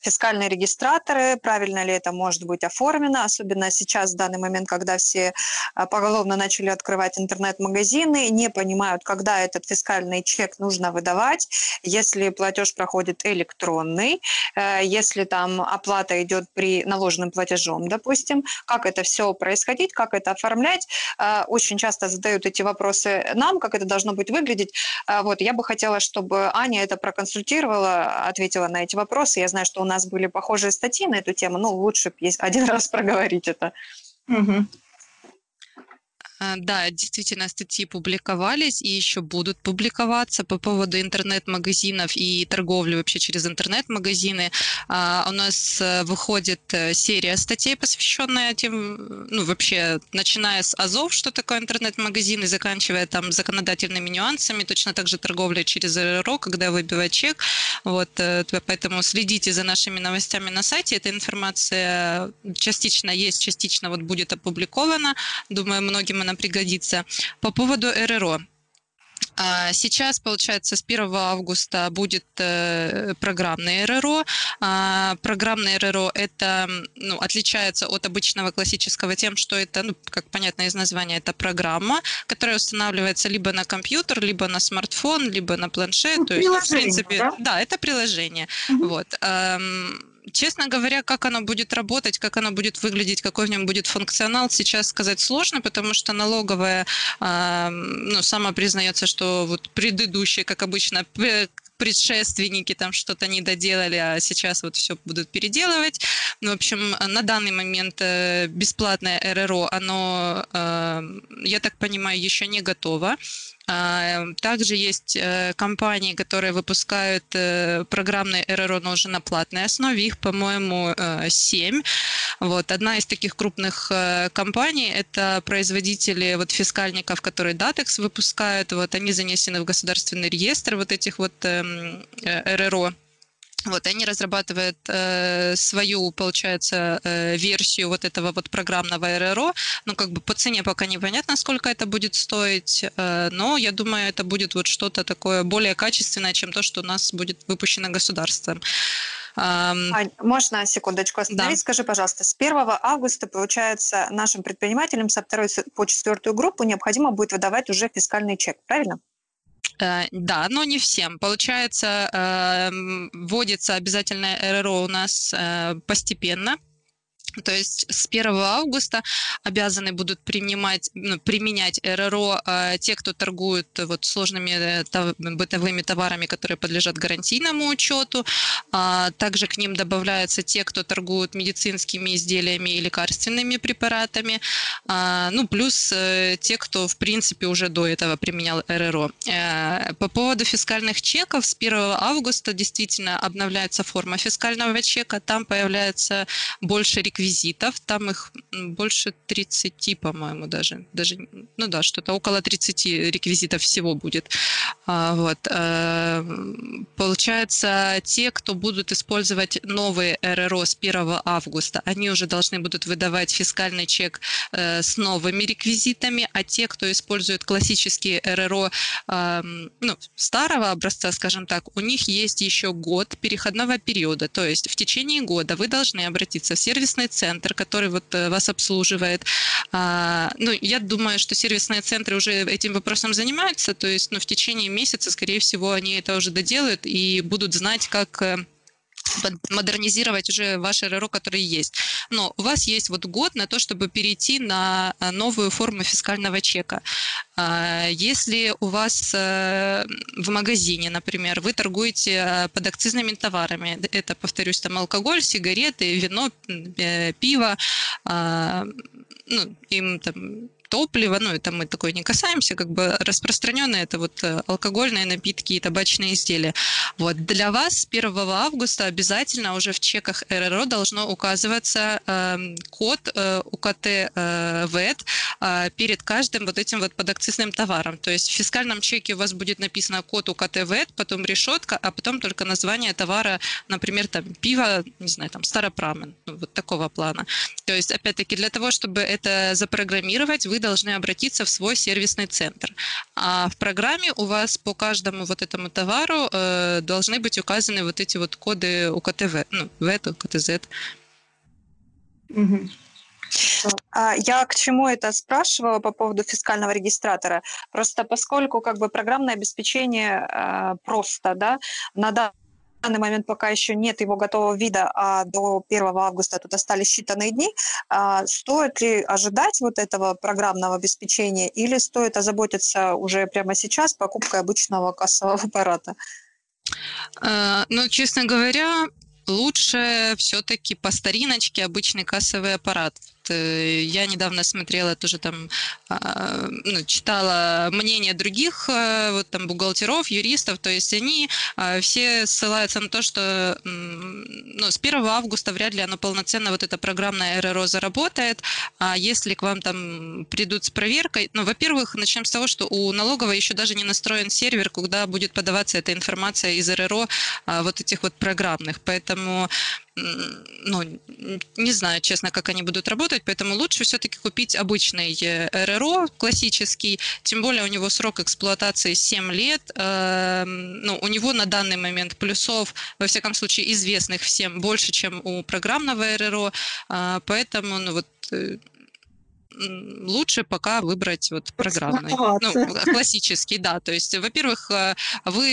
фискальные регистраторы, правильно ли это может быть оформлено, особенно сейчас, в данный момент, когда все а, поголовно начали открывать интернет-магазины, не понимают, когда этот фискальный чек нужно выдавать, если платеж проходит электронный, э, если там оплата идет при наложенным платежом, допустим, как это все происходить, как это оформлять. Э, очень часто задают эти вопросы нам, как это должно быть выглядеть. Э, вот, я бы хотела, чтобы Аня это проконсультировала, ответила на эти вопросы. Я знаю, что у нас были похожие статьи на эту тему, но лучше один раз проговорить это. Угу. Да, действительно, статьи публиковались и еще будут публиковаться по поводу интернет-магазинов и торговли вообще через интернет-магазины. А, у нас э, выходит э, серия статей, посвященная тем, ну, вообще, начиная с АЗОВ, что такое интернет-магазин, и заканчивая там законодательными нюансами, точно так же торговля через РРО, когда выбивать чек. Вот, э, поэтому следите за нашими новостями на сайте. Эта информация частично есть, частично вот будет опубликована. Думаю, многим она пригодится. По поводу РРО. А, сейчас, получается, с 1 августа будет э, программное РРО. А, программное РРО это ну, отличается от обычного классического тем, что это, ну, как понятно из названия, это программа, которая устанавливается либо на компьютер, либо на смартфон, либо на планшет. Ну, То есть, в принципе, да? да, это приложение. Угу. Вот честно говоря, как оно будет работать, как оно будет выглядеть, какой в нем будет функционал, сейчас сказать сложно, потому что налоговая, э, ну, сама признается, что вот предыдущая, как обычно, предшественники там что-то не доделали, а сейчас вот все будут переделывать. Ну, в общем, на данный момент э, бесплатное РРО, оно, э, я так понимаю, еще не готово. А, также есть э, компании, которые выпускают э, программные РРО, но уже на платной основе. Их, по-моему, 7. Э, вот. Одна из таких крупных компаний – это производители вот, фискальников, которые Datex выпускают. Вот, они занесены в государственный реестр вот этих вот эм, РРО. Вот, они разрабатывают э, свою, получается, э, версию вот этого вот программного РРО. Ну, как бы по цене пока непонятно, сколько это будет стоить, э, но я думаю, это будет вот что-то такое более качественное, чем то, что у нас будет выпущено государством. Ань, можно секундочку остановить? Да. Скажи, пожалуйста, с 1 августа, получается, нашим предпринимателям со второй по четвертую группу необходимо будет выдавать уже фискальный чек, правильно? Э, да, но не всем. Получается, эм, вводится обязательное РРО у нас э, постепенно. То есть с 1 августа обязаны будут принимать, ну, применять РРО э, те, кто торгует вот, сложными э, тов, бытовыми товарами, которые подлежат гарантийному учету. А, также к ним добавляются те, кто торгует медицинскими изделиями и лекарственными препаратами. А, ну, плюс э, те, кто, в принципе, уже до этого применял РРО. Э, по поводу фискальных чеков, с 1 августа действительно обновляется форма фискального чека. Там появляется больше реквизитов реквизитов, там их больше 30, по-моему, даже. даже ну да, что-то около 30 реквизитов всего будет. А, вот. Э, получается, те, кто будут использовать новые РРО с 1 августа, они уже должны будут выдавать фискальный чек э, с новыми реквизитами, а те, кто использует классические РРО ну, старого образца, скажем так, у них есть еще год переходного периода. То есть в течение года вы должны обратиться в сервисный центр, который вот э, вас обслуживает. А, ну, я думаю, что сервисные центры уже этим вопросом занимаются, то есть ну, в течение месяца, скорее всего, они это уже доделают и будут знать, как э, модернизировать уже ваш РРО, который есть. Но у вас есть вот год на то, чтобы перейти на э, новую форму фискального чека. А, если у вас э, в магазине, например, вы торгуете э, под акцизными товарами, это, повторюсь, там алкоголь, сигареты, вино, пиво, а, ну, им там топливо, ну, это мы такое не касаемся, как бы распространенные это вот э, алкогольные напитки и табачные изделия. Вот для вас с 1 августа обязательно уже в чеках РРО должно указываться э, код э, УКТ э, ВЭД э, перед каждым вот этим вот подакцизным товаром. То есть в фискальном чеке у вас будет написано код УКТ ВЭД, потом решетка, а потом только название товара, например, там пиво, не знаю, там старопрамен, ну, вот такого плана. То есть, опять-таки, для того, чтобы это запрограммировать, вы должны обратиться в свой сервисный центр. А в программе у вас по каждому вот этому товару э, должны быть указаны вот эти вот коды УКТВ, ну, ВЭТ, УКТЗ. Угу. Я к чему это спрашивала по поводу фискального регистратора? Просто поскольку как бы программное обеспечение э, просто, да, на данный момент пока еще нет его готового вида, а до 1 августа тут остались считанные дни. А стоит ли ожидать вот этого программного обеспечения или стоит озаботиться уже прямо сейчас покупкой обычного кассового аппарата? А, ну, честно говоря, лучше все-таки по стариночке обычный кассовый аппарат. Э, я недавно смотрела тоже там, а, ну, читала мнение других э, вот там бухгалтеров, юристов, то есть они а, все ссылаются на то, что ну, с 1 августа вряд ли оно полноценно, вот эта программная РРО заработает, а если к вам там придут с проверкой, ну, во-первых, начнем с того, что у налоговой еще даже не настроен сервер, куда будет подаваться эта информация из РРО вот этих вот программных, поэтому ну, не знаю, честно, как они будут работать, поэтому лучше все-таки купить обычный э, РРО классический, тем более у него срок эксплуатации 7 лет, эм, ну, у него на данный момент плюсов, во всяком случае, известных всем больше, чем у программного РРО, а, поэтому, ну, вот, э, лучше пока выбрать вот программный, ну, классический, да. То есть, во-первых, э, вы,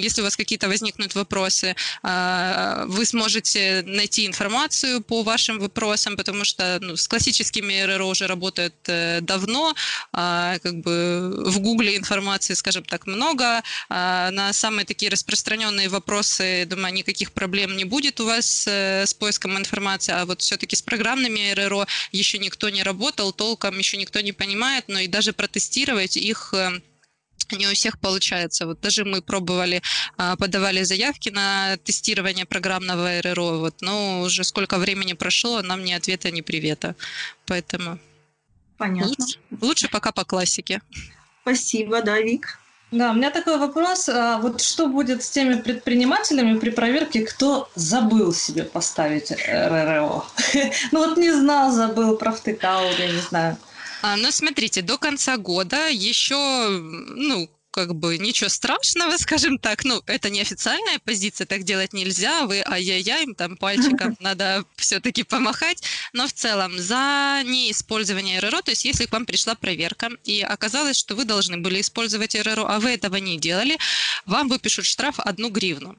если у вас какие-то возникнут вопросы, э, вы сможете найти информацию по вашим вопросам, потому что ну, с классическими РРО уже работают э, давно, а, как бы в Гугле информации, скажем так, много. А, на самые такие распространенные вопросы, думаю, никаких проблем не будет у вас с поиском информации, а вот все-таки с программными РРО еще никто не работал, толком еще никто не понимает, но и даже протестировать их э, не у всех получается. Вот даже мы пробовали, а, подавали заявки на тестирование программного РРО, вот, но уже сколько времени прошло, нам ни ответа, ни привета. Поэтому Понятно. Лучше, лучше пока по классике. Спасибо, да, Вик. Да, у меня такой вопрос. А вот что будет с теми предпринимателями при проверке, кто забыл себе поставить РРО? Ну вот не знал, забыл, провтыкал, я не знаю. А, ну, смотрите, до конца года еще, ну, как бы ничего страшного, скажем так. Ну, это не официальная позиция, так делать нельзя. Вы ай-яй-яй, там пальчиком надо все-таки помахать. Но в целом за неиспользование РРО, то есть если к вам пришла проверка и оказалось, что вы должны были использовать РРО, а вы этого не делали, вам выпишут штраф одну гривну.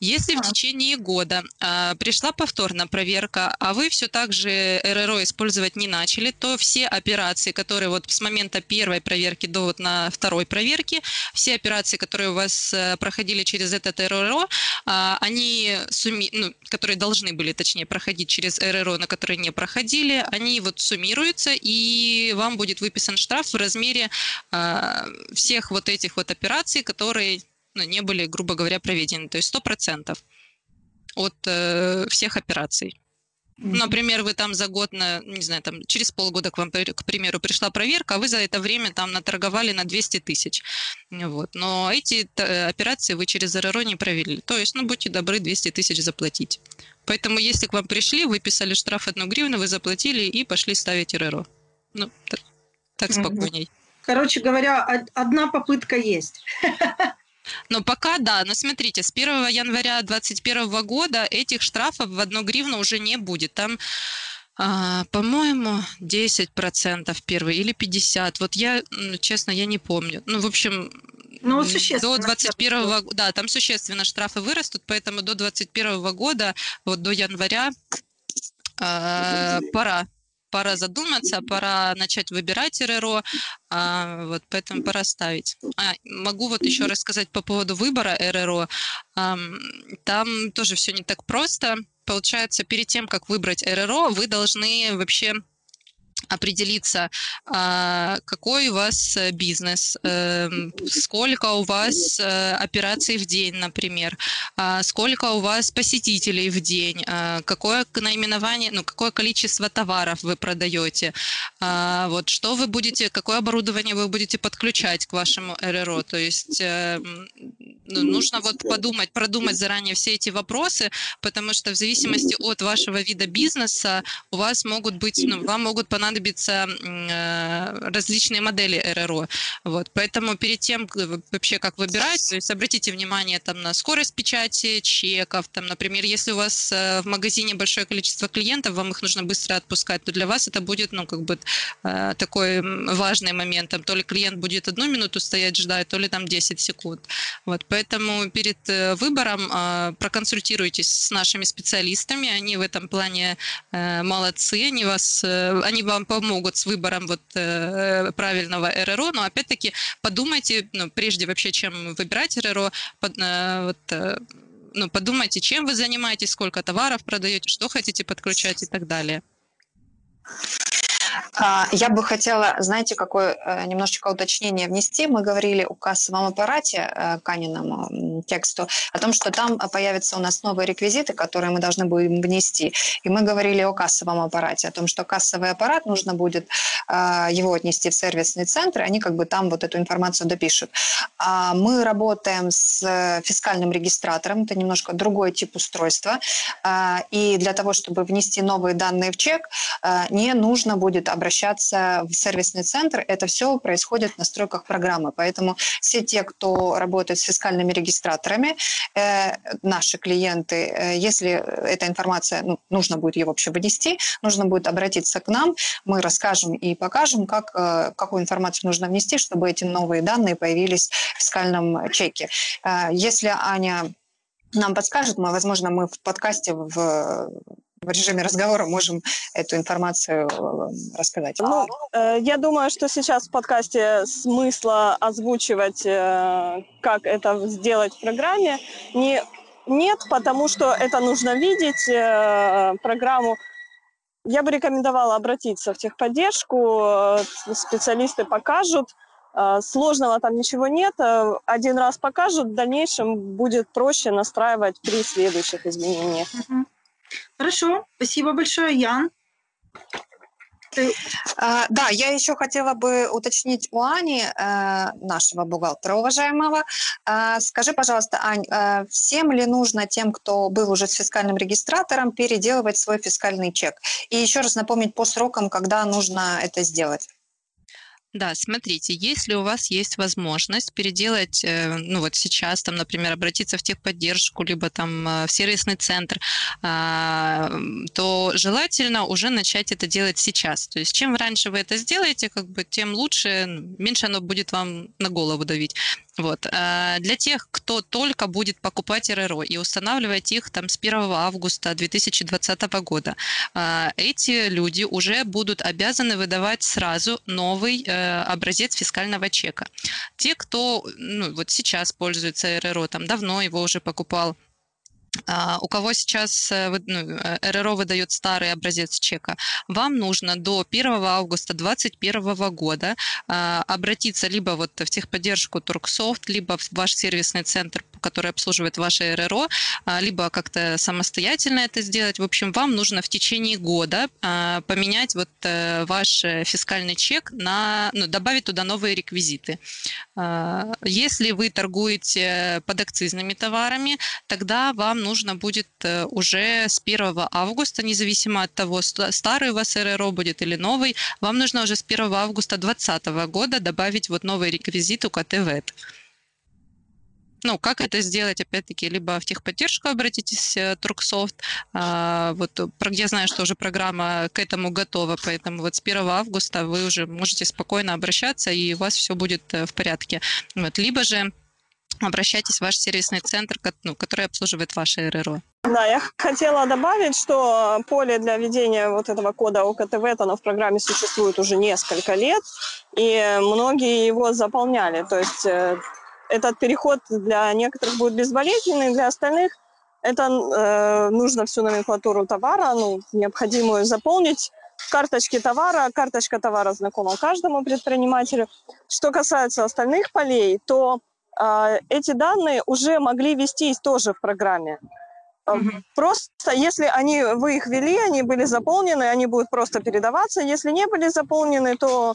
Если в течение года а, пришла повторная проверка, а вы все так же РРО использовать не начали, то все операции, которые вот с момента первой проверки до вот на второй проверке, все операции, которые у вас а, проходили через этот РРО, а, они сумми... ну, которые должны были, точнее, проходить через РРО, на которые не проходили, они вот суммируются, и вам будет выписан штраф в размере а, всех вот этих вот операций, которые ну, не были, грубо говоря, проведены. То есть 100% от э, всех операций. Например, вы там за год, на, не знаю, там через полгода к вам, к примеру, пришла проверка, а вы за это время там наторговали на 200 тысяч. Вот. Но эти операции вы через РРО не провели. То есть, ну, будьте добры, 200 тысяч заплатить. Поэтому, если к вам пришли, выписали штраф одну гривну, вы заплатили и пошли ставить РРО. Ну, так, так спокойней. Короче говоря, одна попытка есть. Но пока да, но смотрите, с 1 января 2021 года этих штрафов в одну гривну уже не будет. Там а, по-моему, 10% первый или 50%. Вот я, честно, я не помню. Ну, в общем, ну, до 21 да, там существенно штрафы вырастут, поэтому до 21 года, вот до января э, пора пора задуматься, пора начать выбирать РРО, а, вот, поэтому пора ставить. А, могу вот еще рассказать по поводу выбора РРО. А, там тоже все не так просто. Получается, перед тем, как выбрать РРО, вы должны вообще определиться, а, какой у вас э, бизнес, эм, сколько у вас э, операций в день, например, а, сколько у вас посетителей в день, а, какое наименование, ну, какое количество товаров вы продаете, вот что вы будете, какое оборудование вы будете подключать к вашему РРО, то есть эм, ну, нужно вот подумать, продумать заранее все эти вопросы, потому что в зависимости от вашего вида бизнеса у вас могут быть, ну, вам могут понадобиться э, различные модели РРО. Вот, поэтому перед тем, вообще как выбирать, то есть обратите внимание там на скорость печати чеков, там, например, если у вас э, в магазине большое количество клиентов, вам их нужно быстро отпускать, то для вас это будет, ну, как бы э, такой важный момент, там, то ли клиент будет одну минуту стоять ждать, то ли там 10 секунд. Вот, Поэтому перед э, выбором проконсультируйтесь с нашими специалистами. Они в этом плане э, молодцы. Они, вас, э, они вам помогут с выбором вот правильного РРО. Но опять-таки подумайте, ну, прежде вообще, чем выбирать РРО, вот, ну, подумайте, чем вы занимаетесь, сколько товаров продаете, что хотите подключать и так далее. А, я бы хотела, знаете, какое э, немножечко уточнение внести. Мы говорили о кассовом аппарате, э, Каниному тексту, о том, что там появятся у нас новые реквизиты, которые мы должны будем внести. И мы говорили о кассовом аппарате, о том, что кассовый аппарат нужно будет э, его отнести в сервисный центр, и они как бы там вот эту информацию допишут. А мы работаем с фискальным регистратором, это немножко другой тип устройства. И для того, чтобы внести новые данные в чек, не нужно будет обращаться обращаться в сервисный центр. Это все происходит в настройках программы. Поэтому все те, кто работает с фискальными регистраторами. Э, наши клиенты, э, если эта информация, ну, нужно будет ее вообще вынести, нужно будет обратиться к нам, мы расскажем и покажем, как, э, какую информацию нужно внести, чтобы эти новые данные появились в фискальном чеке. Э, если Аня нам подскажет, мы, возможно, мы в подкасте в в режиме разговора можем эту информацию э, рассказать. Ну, э, я думаю, что сейчас в подкасте смысла озвучивать, э, как это сделать в программе, не, нет, потому что это нужно видеть, программу. Я бы рекомендовала обратиться в техподдержку, специалисты покажут, Сложного там ничего нет. Один раз покажут, в дальнейшем будет проще настраивать при следующих изменениях. Мгм. Хорошо, спасибо большое, Ян. А, Да, я еще хотела бы уточнить у Ани, э, нашего бухгалтера уважаемого. А, Скажи, пожалуйста, Ань, э, всем ли нужно тем, кто был уже с фискальным регистратором, переделывать свой фискальный чек? И еще раз напомнить по срокам, когда нужно это сделать. Да, смотрите, если у вас есть возможность переделать, э, ну вот сейчас, там, например, обратиться в техподдержку, либо там э, в сервисный центр, а, то желательно уже начать это делать сейчас. То есть чем раньше вы это сделаете, как бы, тем лучше, меньше оно будет вам на голову давить. Вот. А Для тех, кто только будет покупать РРО и устанавливать их там с 1 августа 2020 года, а, эти люди уже будут обязаны выдавать сразу новый э, образец фискального чека. Те, кто ну, вот сейчас пользуется РРО, там давно его уже покупал, у кого сейчас э, ну, э, РРО выдает старый образец чека, вам нужно до 1 августа 2021 года а, обратиться либо вот в техподдержку Турксофт, либо в ваш сервисный центр, который обслуживает ваше РРО, а, либо как-то самостоятельно это сделать. В общем, вам нужно в течение года а, поменять вот э, ваш э, фискальный чек на, ну, добавить туда новые реквизиты. А, Если вы торгуете подакцизными товарами, тогда вам нужно будет э, уже с 1 августа, независимо от того, ста- старый у вас РРО будет или новый, вам нужно уже с 1 августа 2020 года добавить вот новый реквизит УКТ ВЭТ. Ну, как это сделать, опять-таки, либо в техподдержку обратитесь, э, Турксофт, а, вот, я знаю, что уже программа к этому готова, поэтому вот с 1 августа вы уже можете спокойно обращаться, и у вас все будет э, в порядке. Вот, либо же обращайтесь в ваш сервисный центр, ну, который обслуживает ваше РРО. Да, я хотела добавить, что поле для введения вот этого кода ОКТВ, оно в программе существует уже несколько лет, и многие его заполняли. То есть э, этот переход для некоторых будет безболезненный, для остальных это э, нужно всю номенклатуру товара, ну, необходимую заполнить в карточке товара. Карточка товара знакома каждому предпринимателю. Что касается остальных полей, то э, эти данные уже могли вестись тоже в программе. Мгм. Просто если они, вы их ввели, они были заполнены, они будут просто передаваться. Если не были заполнены, то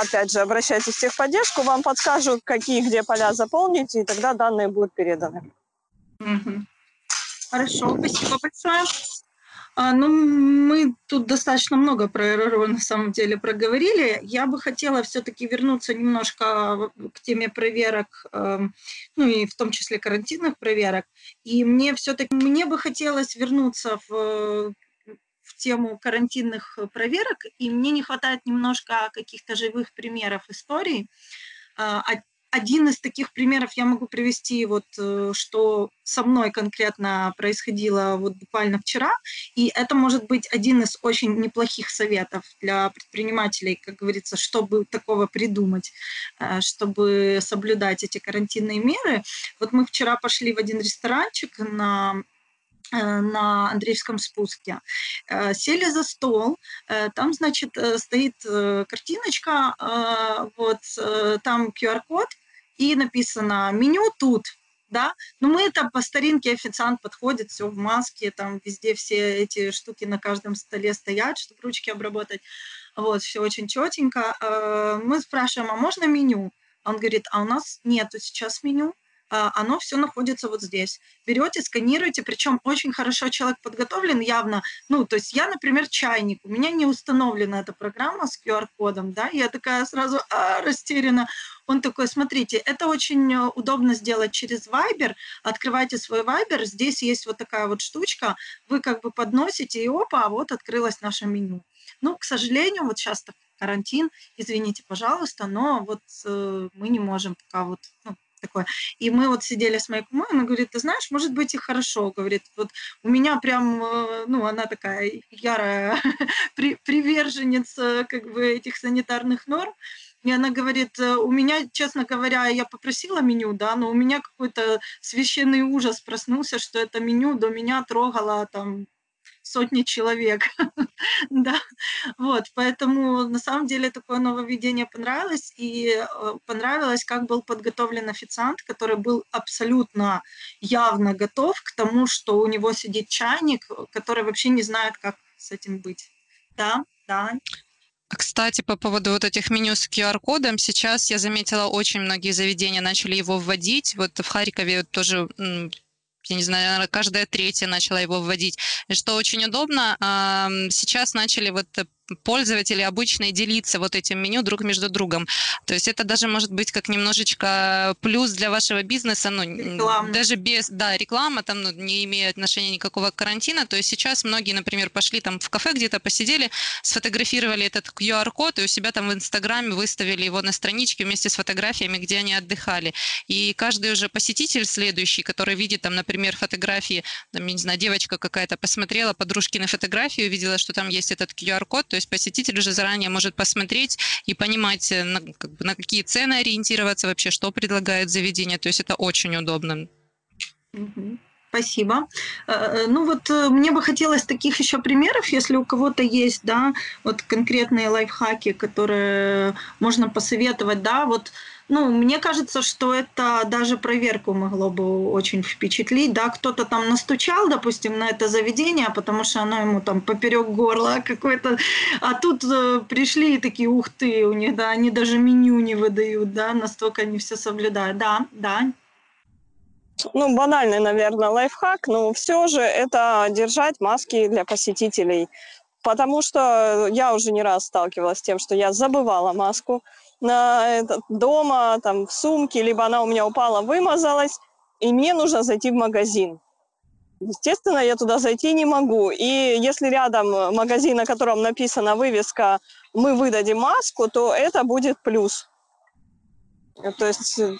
опять же обращайтесь в техподдержку, вам подскажут, какие где поля заполнить, и тогда данные будут переданы. Хорошо, спасибо большое. А, ну, мы тут достаточно много про РРО на самом деле проговорили. Я бы хотела все-таки вернуться немножко к теме проверок, эм, ну и в том числе карантинных проверок. И мне все-таки, мне бы хотелось вернуться в, э, тему карантинных проверок, и мне не хватает немножко каких-то живых примеров историй. А, од- один из таких примеров я могу привести, вот, э, что со мной конкретно происходило вот буквально вчера, и это может быть один из очень неплохих советов для предпринимателей, как говорится, чтобы такого придумать, э, чтобы соблюдать эти карантинные меры. Вот мы вчера пошли в один ресторанчик на э, на Андреевском спуске. Э, Сели за стол, э, там, значит, э, стоит э, картиночка, э, вот э, там QR-код, и написано «меню тут», да, но мы это по старинке официант подходит, все в маске, там везде все эти штуки на каждом столе стоят, чтобы ручки обработать, вот, все очень четенько. Э, Мы спрашиваем, а можно меню? Он говорит, а у нас нету сейчас меню, оно все находится вот здесь. Берете, сканируете, причем очень хорошо человек подготовлен явно. Ну, то есть я, например, чайник, у меня не установлена эта программа с QR-кодом, да, я такая сразу а, растеряна. Он такой, смотрите, это очень э, удобно сделать через Viber. Открывайте свой Viber, здесь есть вот такая вот штучка, вы как бы подносите, и опа, вот открылось наше меню. Ну, к сожалению, вот сейчас карантин, извините, пожалуйста, но вот э, мы не можем пока вот ну, такое. И мы вот сидели с моей кумой, она говорит, ты знаешь, может быть и хорошо, говорит, вот у меня прям, э, ну, она такая ярая приверженец как бы этих санитарных норм, и она говорит, э, у меня, честно говоря, я попросила меню, да, но у меня какой-то священный ужас проснулся, что это меню до меня трогало там сотни человек. да, вот, поэтому на самом деле такое нововведение понравилось, и э, понравилось, как был подготовлен официант, который был абсолютно явно готов к тому, что у него сидит чайник, который вообще не знает, как с этим быть. Да, да. Кстати, по поводу вот этих меню с QR-кодом, сейчас я заметила, очень многие заведения начали его вводить. Вот в Харькове тоже я не знаю, каждая третья начала его вводить. Что очень удобно, сейчас начали вот пользователи обычные делиться вот этим меню друг между другом. То есть это даже может быть как немножечко плюс для вашего бизнеса, ну, реклама. даже без, да, реклама, там, ну, не имея отношения никакого к карантина. То есть сейчас многие, например, пошли там в кафе где-то посидели, сфотографировали этот QR-код и у себя там в Инстаграме выставили его на страничке вместе с фотографиями, где они отдыхали. И каждый уже посетитель следующий, который видит там, например, фотографии, там, я не знаю, девочка какая-то посмотрела подружки на фотографию, увидела, что там есть этот QR-код, то есть посетитель уже заранее может посмотреть и понимать, э, на, как бы, на какие цены ориентироваться вообще, что предлагает заведение. То есть это очень удобно. Спасибо. Э, э, ну вот мне бы хотелось таких еще примеров, если у кого-то есть, да, вот конкретные лайфхаки, которые можно посоветовать, да, вот ну, мне кажется, что это даже проверку могло бы очень впечатлить, да, кто-то там настучал, допустим, на это заведение, потому что оно ему там поперек горла какой-то, а тут э, пришли и такие, ух ты, у них, да, они даже меню не выдают, да, настолько они все соблюдают, да, да. Ну, банальный, наверное, лайфхак, но все же это держать маски для посетителей, потому что я уже не раз сталкивалась с тем, что я забывала маску, на этот, дома, там, в сумке, либо она у меня упала, вымазалась, и мне нужно зайти в магазин. Естественно, я туда зайти не могу. И если рядом магазин, на котором написана вывеска «Мы выдадим маску», то это будет плюс. То есть э,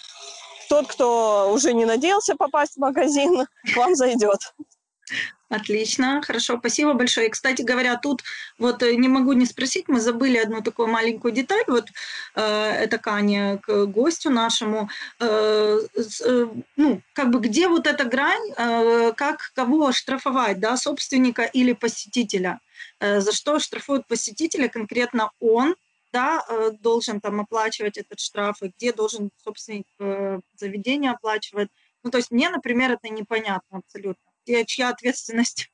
тот, кто уже не надеялся попасть в магазин, к вам зайдет. Отлично, хорошо, спасибо большое. И, кстати говоря, тут вот э, не могу не спросить, мы забыли одну такую маленькую деталь, вот э, это Каня к гостю нашему, э, э, ну, как бы где вот эта грань, э, как кого штрафовать, да, собственника или посетителя, э, за что штрафуют посетителя, конкретно он, да, э, должен там оплачивать этот штраф, и где должен собственник э, заведения оплачивать. Ну, то есть мне, например, это непонятно абсолютно чья ответственность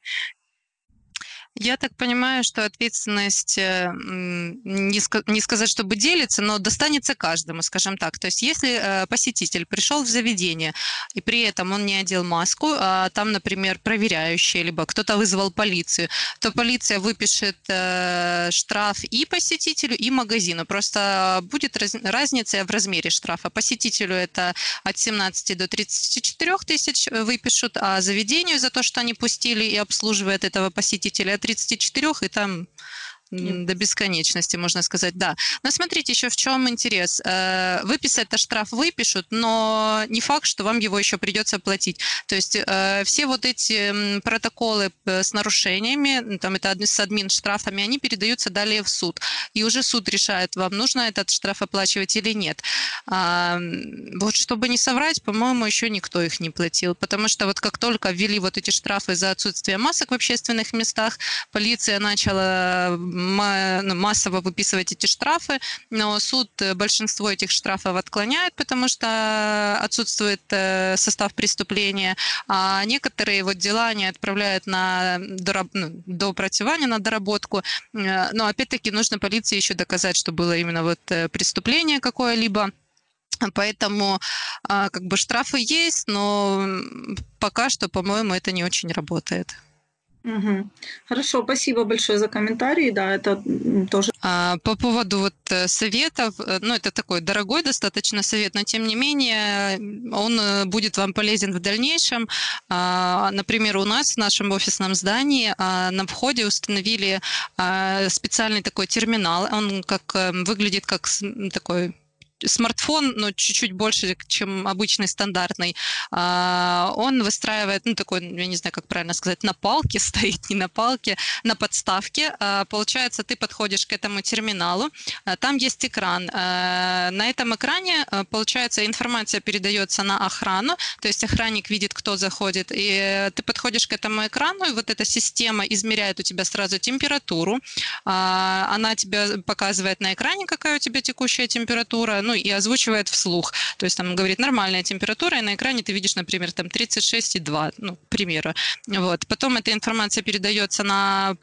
я так понимаю, что ответственность, э, не, сказать, чтобы делится, но достанется каждому, скажем так. То есть если э, посетитель пришел в заведение, и при этом он не одел маску, а там, например, проверяющие, либо кто-то вызвал полицию, то полиция выпишет э, штраф и посетителю, и магазину. Просто будет раз, разница в размере штрафа. Посетителю это от 17 до 34 тысяч выпишут, а заведению за то, что они пустили и обслуживают этого посетителя, от 34, и там до бесконечности, можно сказать, да. Но смотрите, еще в чем интерес. Э, выписать-то штраф выпишут, но не факт, что вам его еще придется платить. То есть э, все вот эти протоколы э, с нарушениями, там это с админ штрафами, они передаются далее в суд. И уже суд решает, вам нужно этот штраф оплачивать или нет. Вот чтобы не соврать, по-моему, еще никто их не платил, потому что вот как только ввели вот эти штрафы за отсутствие масок в общественных местах, полиция начала массово выписывать эти штрафы, но суд э, большинство этих штрафов отклоняет, потому что отсутствует э, состав преступления, а некоторые вот дела они отправляют на дораб... ну, доопрацевание, на доработку. Э, но опять-таки нужно полиции еще доказать, что было именно вот преступление какое-либо Поэтому как бы штрафы есть, но пока что, по-моему, это не очень работает. Угу. Хорошо, спасибо большое за комментарии. Да, это тоже. А, по поводу вот э, советов, э, ну это такой дорогой достаточно совет, но тем не менее он э, будет вам полезен в дальнейшем. А, например, у нас в нашем офисном здании а, на входе установили специальный такой терминал. Он как выглядит как такой смартфон, но чуть-чуть больше, чем обычный стандартный, а, он выстраивает, ну, такой, я не знаю, как правильно сказать, на палке стоит, не на палке, на подставке. А, получается, ты подходишь к этому терминалу, а, там есть экран. На этом экране, получается, информация передается на охрану, то есть охранник видит, кто заходит, и ты подходишь к этому экрану, и вот эта система измеряет у тебя сразу температуру, она тебе показывает на экране, какая у тебя текущая температура, ну и озвучивает вслух. То есть там говорит нормальная температура, и на экране ты видишь, например, там 36,2, ну, к примеру. Вот. Потом эта информация передается на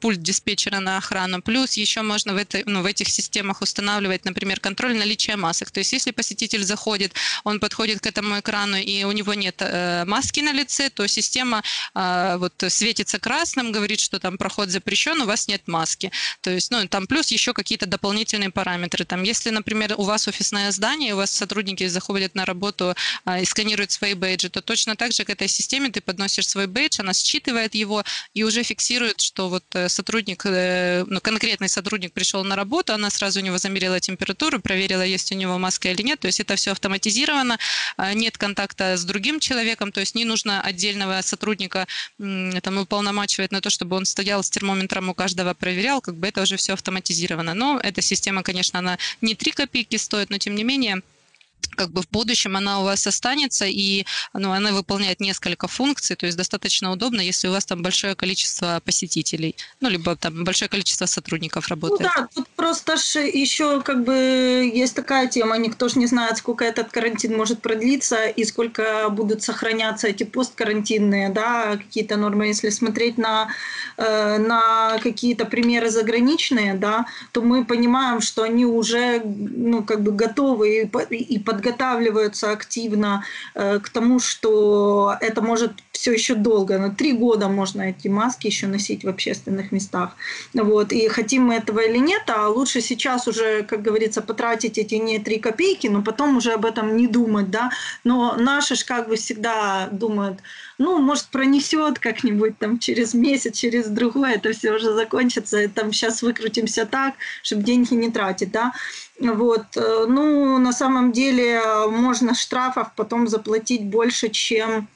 пульт диспетчера на охрану. Плюс еще можно в, этой, ну, в этих системах устанавливать, например, контроль наличия масок. То есть если посетитель заходит, он подходит к этому экрану, и у него нет э, маски на лице, то система э, вот светится красным, говорит, что там проход запрещен, у вас нет маски. То есть, ну, там плюс еще какие-то дополнительные параметры. Там, если, например, у вас вас офисное здание, у вас сотрудники заходят на работу а, и сканируют свои бейджи, то точно так же к этой системе ты подносишь свой бейдж, она считывает его и уже фиксирует, что вот э, сотрудник, э, ну, конкретный сотрудник пришел на работу, она сразу у него замерила температуру, проверила, есть у него маска или нет, то есть это все автоматизировано, а, нет контакта с другим человеком, то есть не нужно отдельного сотрудника там уполномачивать на то, чтобы он стоял с термометром у каждого, проверял, как бы это уже все автоматизировано. Но эта система, конечно, она не 3 копейки стоит, но тем не менее как бы в будущем она у вас останется, и ну, она выполняет несколько функций, то есть достаточно удобно, если у вас там большое количество посетителей, ну, либо там большое количество сотрудников работает. Ну да, тут просто ж еще как бы есть такая тема, никто же не знает, сколько этот карантин может продлиться и сколько будут сохраняться эти посткарантинные, да, какие-то нормы. Если смотреть на, э, на какие-то примеры заграничные, да, то мы понимаем, что они уже, ну, как бы готовы и, и подготавливаются активно э, к тому, что это может все еще долго, на три года можно эти маски еще носить в общественных местах. Вот. И хотим мы этого или нет, а лучше сейчас уже, как говорится, потратить эти не три копейки, но потом уже об этом не думать, да. Но наши ж как бы всегда думают, ну, может, пронесет как-нибудь там через месяц, через другой, это все уже закончится, и там сейчас выкрутимся так, чтобы деньги не тратить, да. Вот. Э, ну, на самом деле можно штрафов потом заплатить больше, чем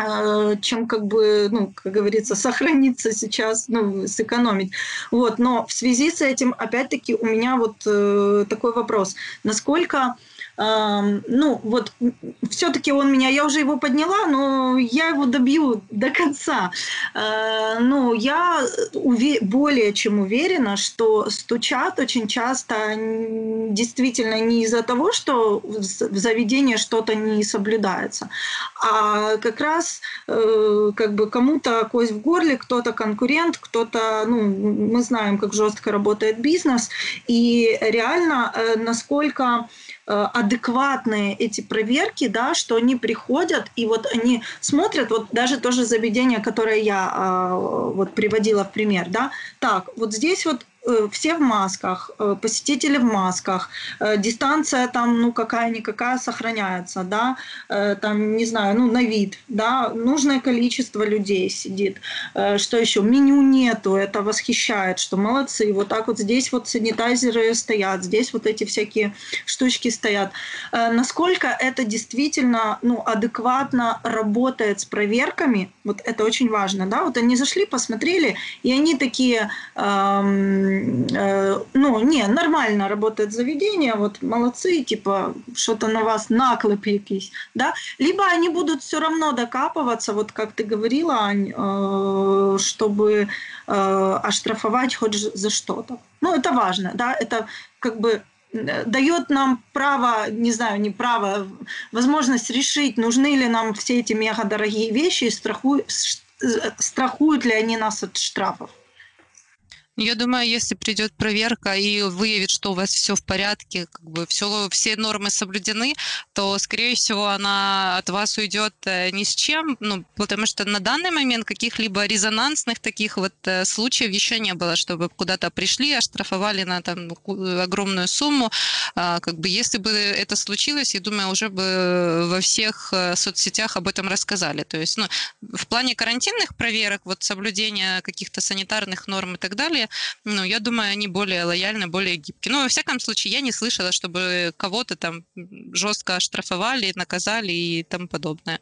э, чем как бы, ну, как говорится, сохраниться сейчас, ну, сэкономить. Вот, но в связи с этим, опять-таки, у меня вот э, такой вопрос. Насколько ну, вот, все-таки он меня, я уже его подняла, но я его добью до конца. А, ну, я более чем уверена, что стучат очень часто действительно не из-за того, что в заведении что-то не соблюдается, а как раз э, как бы кому-то кость в горле, кто-то конкурент, кто-то, ну, мы знаем, как жестко работает бизнес, и реально э, насколько Э, адекватные эти проверки, да, что они приходят и вот они смотрят, вот даже то же заведение, которое я э, вот приводила в пример, да, так, вот здесь вот Э, все в масках, э, посетители в масках, э, дистанция там, ну, какая-никакая сохраняется, да, там, не знаю, ну, на вид, да, нужное количество людей сидит. Что еще? Меню нету, это восхищает, что молодцы, вот так вот здесь вот санитайзеры стоят, здесь вот эти всякие штучки стоят. Насколько это действительно, ну, адекватно работает с проверками, вот это очень важно, да, вот они зашли, посмотрели, и они такие, эм, Э, ну, не, нормально работает заведение, вот молодцы, типа, что-то на вас наклеп якийсь, да, либо они будут все равно докапываться, вот как ты говорила, Ань, э, чтобы э, оштрафовать хоть за что-то. Ну, это важно, да, это как бы дает нам право, не знаю, не право, возможность решить, нужны ли нам все эти мега дорогие вещи и страхуют, страхуют ли они нас от штрафов. Я думаю, если придет проверка и выявит, что у вас все в порядке, как бы все, все нормы соблюдены, то, скорее всего, она от вас уйдет э, ни с чем, ну, потому что на данный момент каких-либо резонансных таких вот э, случаев еще не было, чтобы куда-то пришли, оштрафовали на там огромную сумму. А, как бы если бы это случилось, я думаю, уже бы во всех э, соцсетях об этом рассказали. То есть, ну, в плане карантинных проверок, вот соблюдения каких-то санитарных норм и так далее, ну, я думаю, они более лояльны, более гибкие. Ну, во всяком случае, я не слышала, чтобы кого-то там жестко оштрафовали, наказали и тому подобное.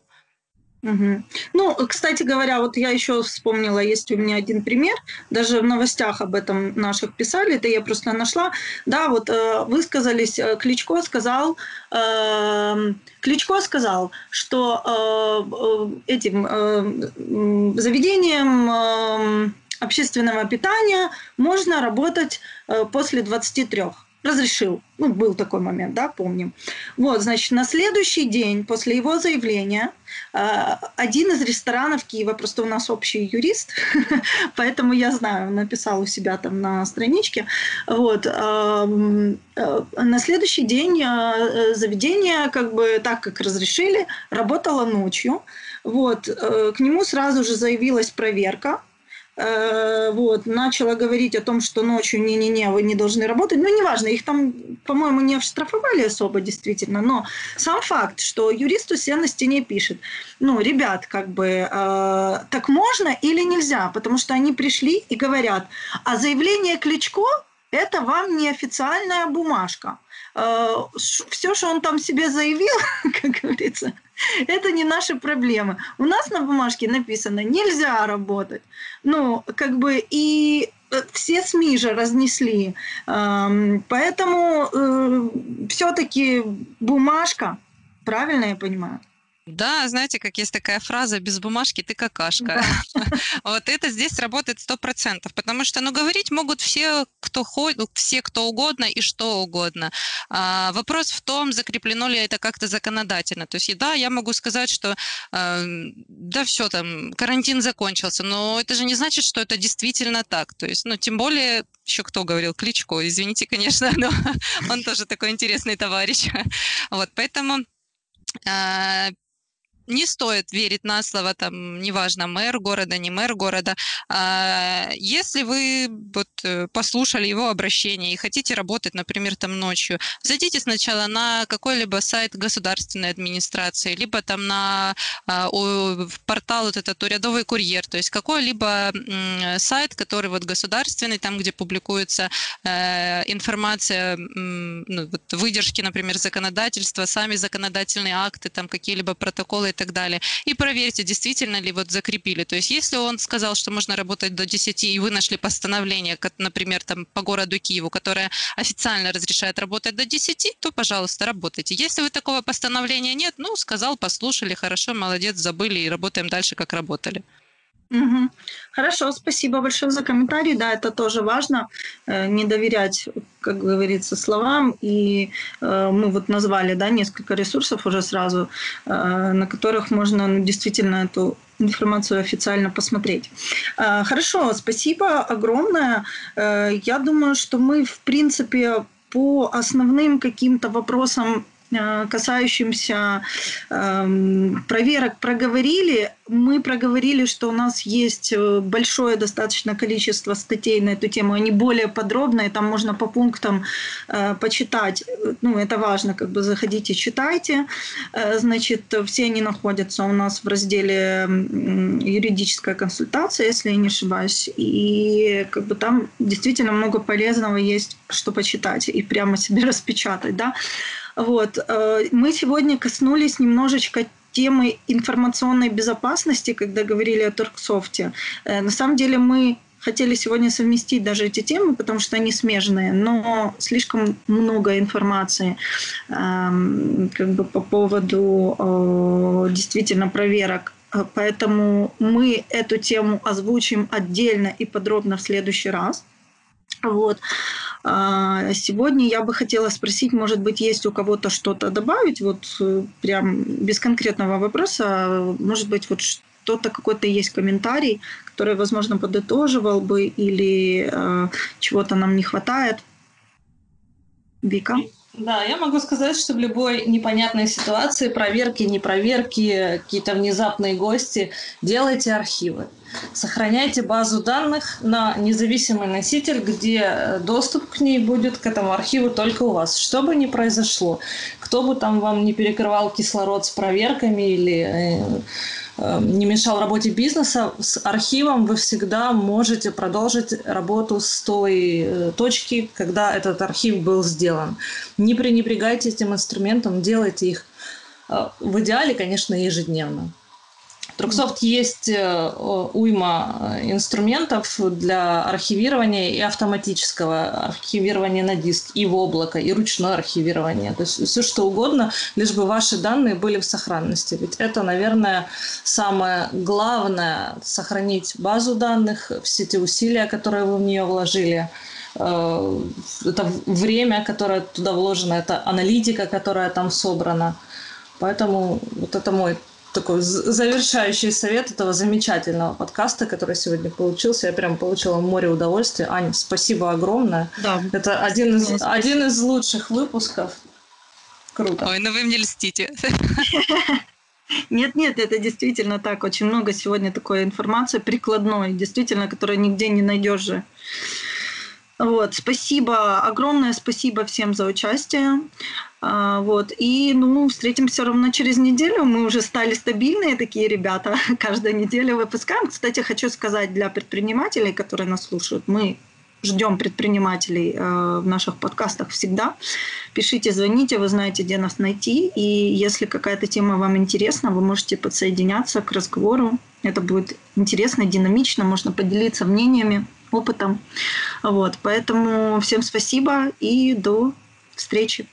Угу. Ну, кстати говоря, вот я еще вспомнила, есть у меня один пример, даже в новостях об этом наших писали, это я просто нашла. Да, вот э, высказались, э, Кличко сказал, э, Кличко сказал, что э, э, этим э, заведением э, общественного питания можно работать э, после 23 разрешил. Ну, был такой момент, да, помним. Вот, значит, на следующий день после его заявления э, один из ресторанов Киева, просто у нас общий юрист, поэтому я знаю, написал у себя там на страничке, вот, эм, э, на следующий день заведение, как бы так, как разрешили, работало ночью, вот, к нему сразу же заявилась проверка, Э, вот, начала говорить о том, что ночью не-не-не, вы не должны работать. Ну, неважно, их там, по-моему, не оштрафовали особо, действительно, но сам факт, что юрист у себя на стене пишет, ну, ребят, как бы, э, так можно или нельзя, потому что они пришли и говорят, а заявление Кличко – это вам не официальная бумажка. Э, все, что он там себе заявил, как говорится, это не наши проблемы. У нас на бумажке написано «нельзя работать». Ну, как бы и э, все СМИ же разнесли. Поэтому э, все-таки бумажка, правильно я понимаю? Да, знаете, как есть такая фраза «без бумажки ты какашка». Да. Вот это здесь работает сто процентов, потому что, ну, говорить могут все, кто ходит, все, кто угодно и что угодно. А, вопрос в том, закреплено ли это как-то законодательно. То есть, да, я могу сказать, что э, да, все там, карантин закончился, но это же не значит, что это действительно так. То есть, ну, тем более, еще кто говорил, Кличко, извините, конечно, но он тоже такой интересный товарищ. Вот, поэтому а, не стоит верить на слово, там, неважно, мэр города, не мэр города. А если вы вот, э, послушали его обращение и хотите работать, например, там ночью, зайдите сначала на какой-либо сайт государственной администрации, либо там на а, портал вот этот урядовый курьер, то есть какой-либо сайт, который вот государственный, там, где публикуется э, информация, ну, вот выдержки, например, законодательства, сами законодательные акты, там какие-либо протоколы так далее. И проверьте, действительно ли вот закрепили. То есть если он сказал, что можно работать до 10, и вы нашли постановление, например, там по городу Киеву, которое официально разрешает работать до 10, то, пожалуйста, работайте. Если вы такого постановления нет, ну, сказал, послушали, хорошо, молодец, забыли и работаем дальше, как работали. Угу. Хорошо, спасибо большое за комментарий. Да, это тоже важно, э, не доверять, как говорится, словам. И э, мы вот назвали да, несколько ресурсов уже сразу, э, на которых можно ну, действительно эту информацию официально посмотреть. Хорошо, спасибо огромное. Я думаю, что мы, в принципе, по основным каким-то вопросам Э, касающимся э, проверок проговорили. Мы проговорили, что у нас есть э, большое достаточно количество статей на эту тему. Они более подробные, там можно по пунктам э, почитать. Ну, это важно, как бы заходите, читайте. Э, значит, все они находятся у нас в разделе юридическая консультация, если я не ошибаюсь. И как бы там действительно много полезного есть, что почитать и прямо себе распечатать, да. Вот. Э, мы сегодня коснулись немножечко темы информационной безопасности, когда говорили о Торксофте. Э, на самом деле мы хотели сегодня совместить даже эти темы, потому что они смежные, но слишком много информации эм, как бы по поводу э, действительно проверок. Поэтому мы эту тему озвучим отдельно и подробно в следующий раз. Вот. Сегодня я бы хотела спросить, может быть, есть у кого-то что-то добавить, вот э, прям без конкретного вопроса, может быть, вот кто-то какой-то есть комментарий, который, возможно, подытоживал бы или э, чего-то нам не хватает. Вика? Да, я могу сказать, что в любой непонятной ситуации, проверки, не проверки, какие-то внезапные гости, делайте архивы. Сохраняйте базу данных на независимый носитель, где э, доступ к ней будет, к этому архиву только у вас. Что бы ни произошло, кто бы там вам не перекрывал кислород с проверками или э, не мешал работе бизнеса, с архивом вы всегда можете продолжить работу с той э, точки, когда этот архив был сделан. Не пренебрегайте этим инструментом, делайте их э, в идеале, конечно, ежедневно. Труксофт есть э, уйма э, инструментов для архивирования и автоматического архивирования на диск, и в облако, и ручное архивирование. То есть все что угодно, лишь бы ваши данные были в сохранности. Ведь это, наверное, самое главное – сохранить базу данных, все те усилия, которые вы в нее вложили э, это время, которое туда вложено, это аналитика, которая там собрана. Поэтому вот это мой такой завершающий совет этого замечательного подкаста, который сегодня получился. Я прям получила море удовольствия. Аня, спасибо огромное. Да. Это один из, один из лучших выпусков. Круто. Ой, ну вы мне льстите. Нет, нет, это действительно так. Очень много сегодня такой информации прикладной, действительно, которую нигде не найдешь же. Вот, спасибо, огромное спасибо всем за участие. А, вот. И ну, встретимся ровно через неделю. Мы уже стали стабильные такие ребята. Каждую неделю выпускаем. Кстати, хочу сказать для предпринимателей, которые нас слушают, мы ждем предпринимателей э, в наших подкастах всегда. Пишите, звоните, вы знаете, где нас найти. И если какая-то тема вам интересна, вы можете подсоединяться к разговору. Это будет интересно, динамично, можно поделиться мнениями, опытом. Вот, поэтому всем спасибо и до встречи.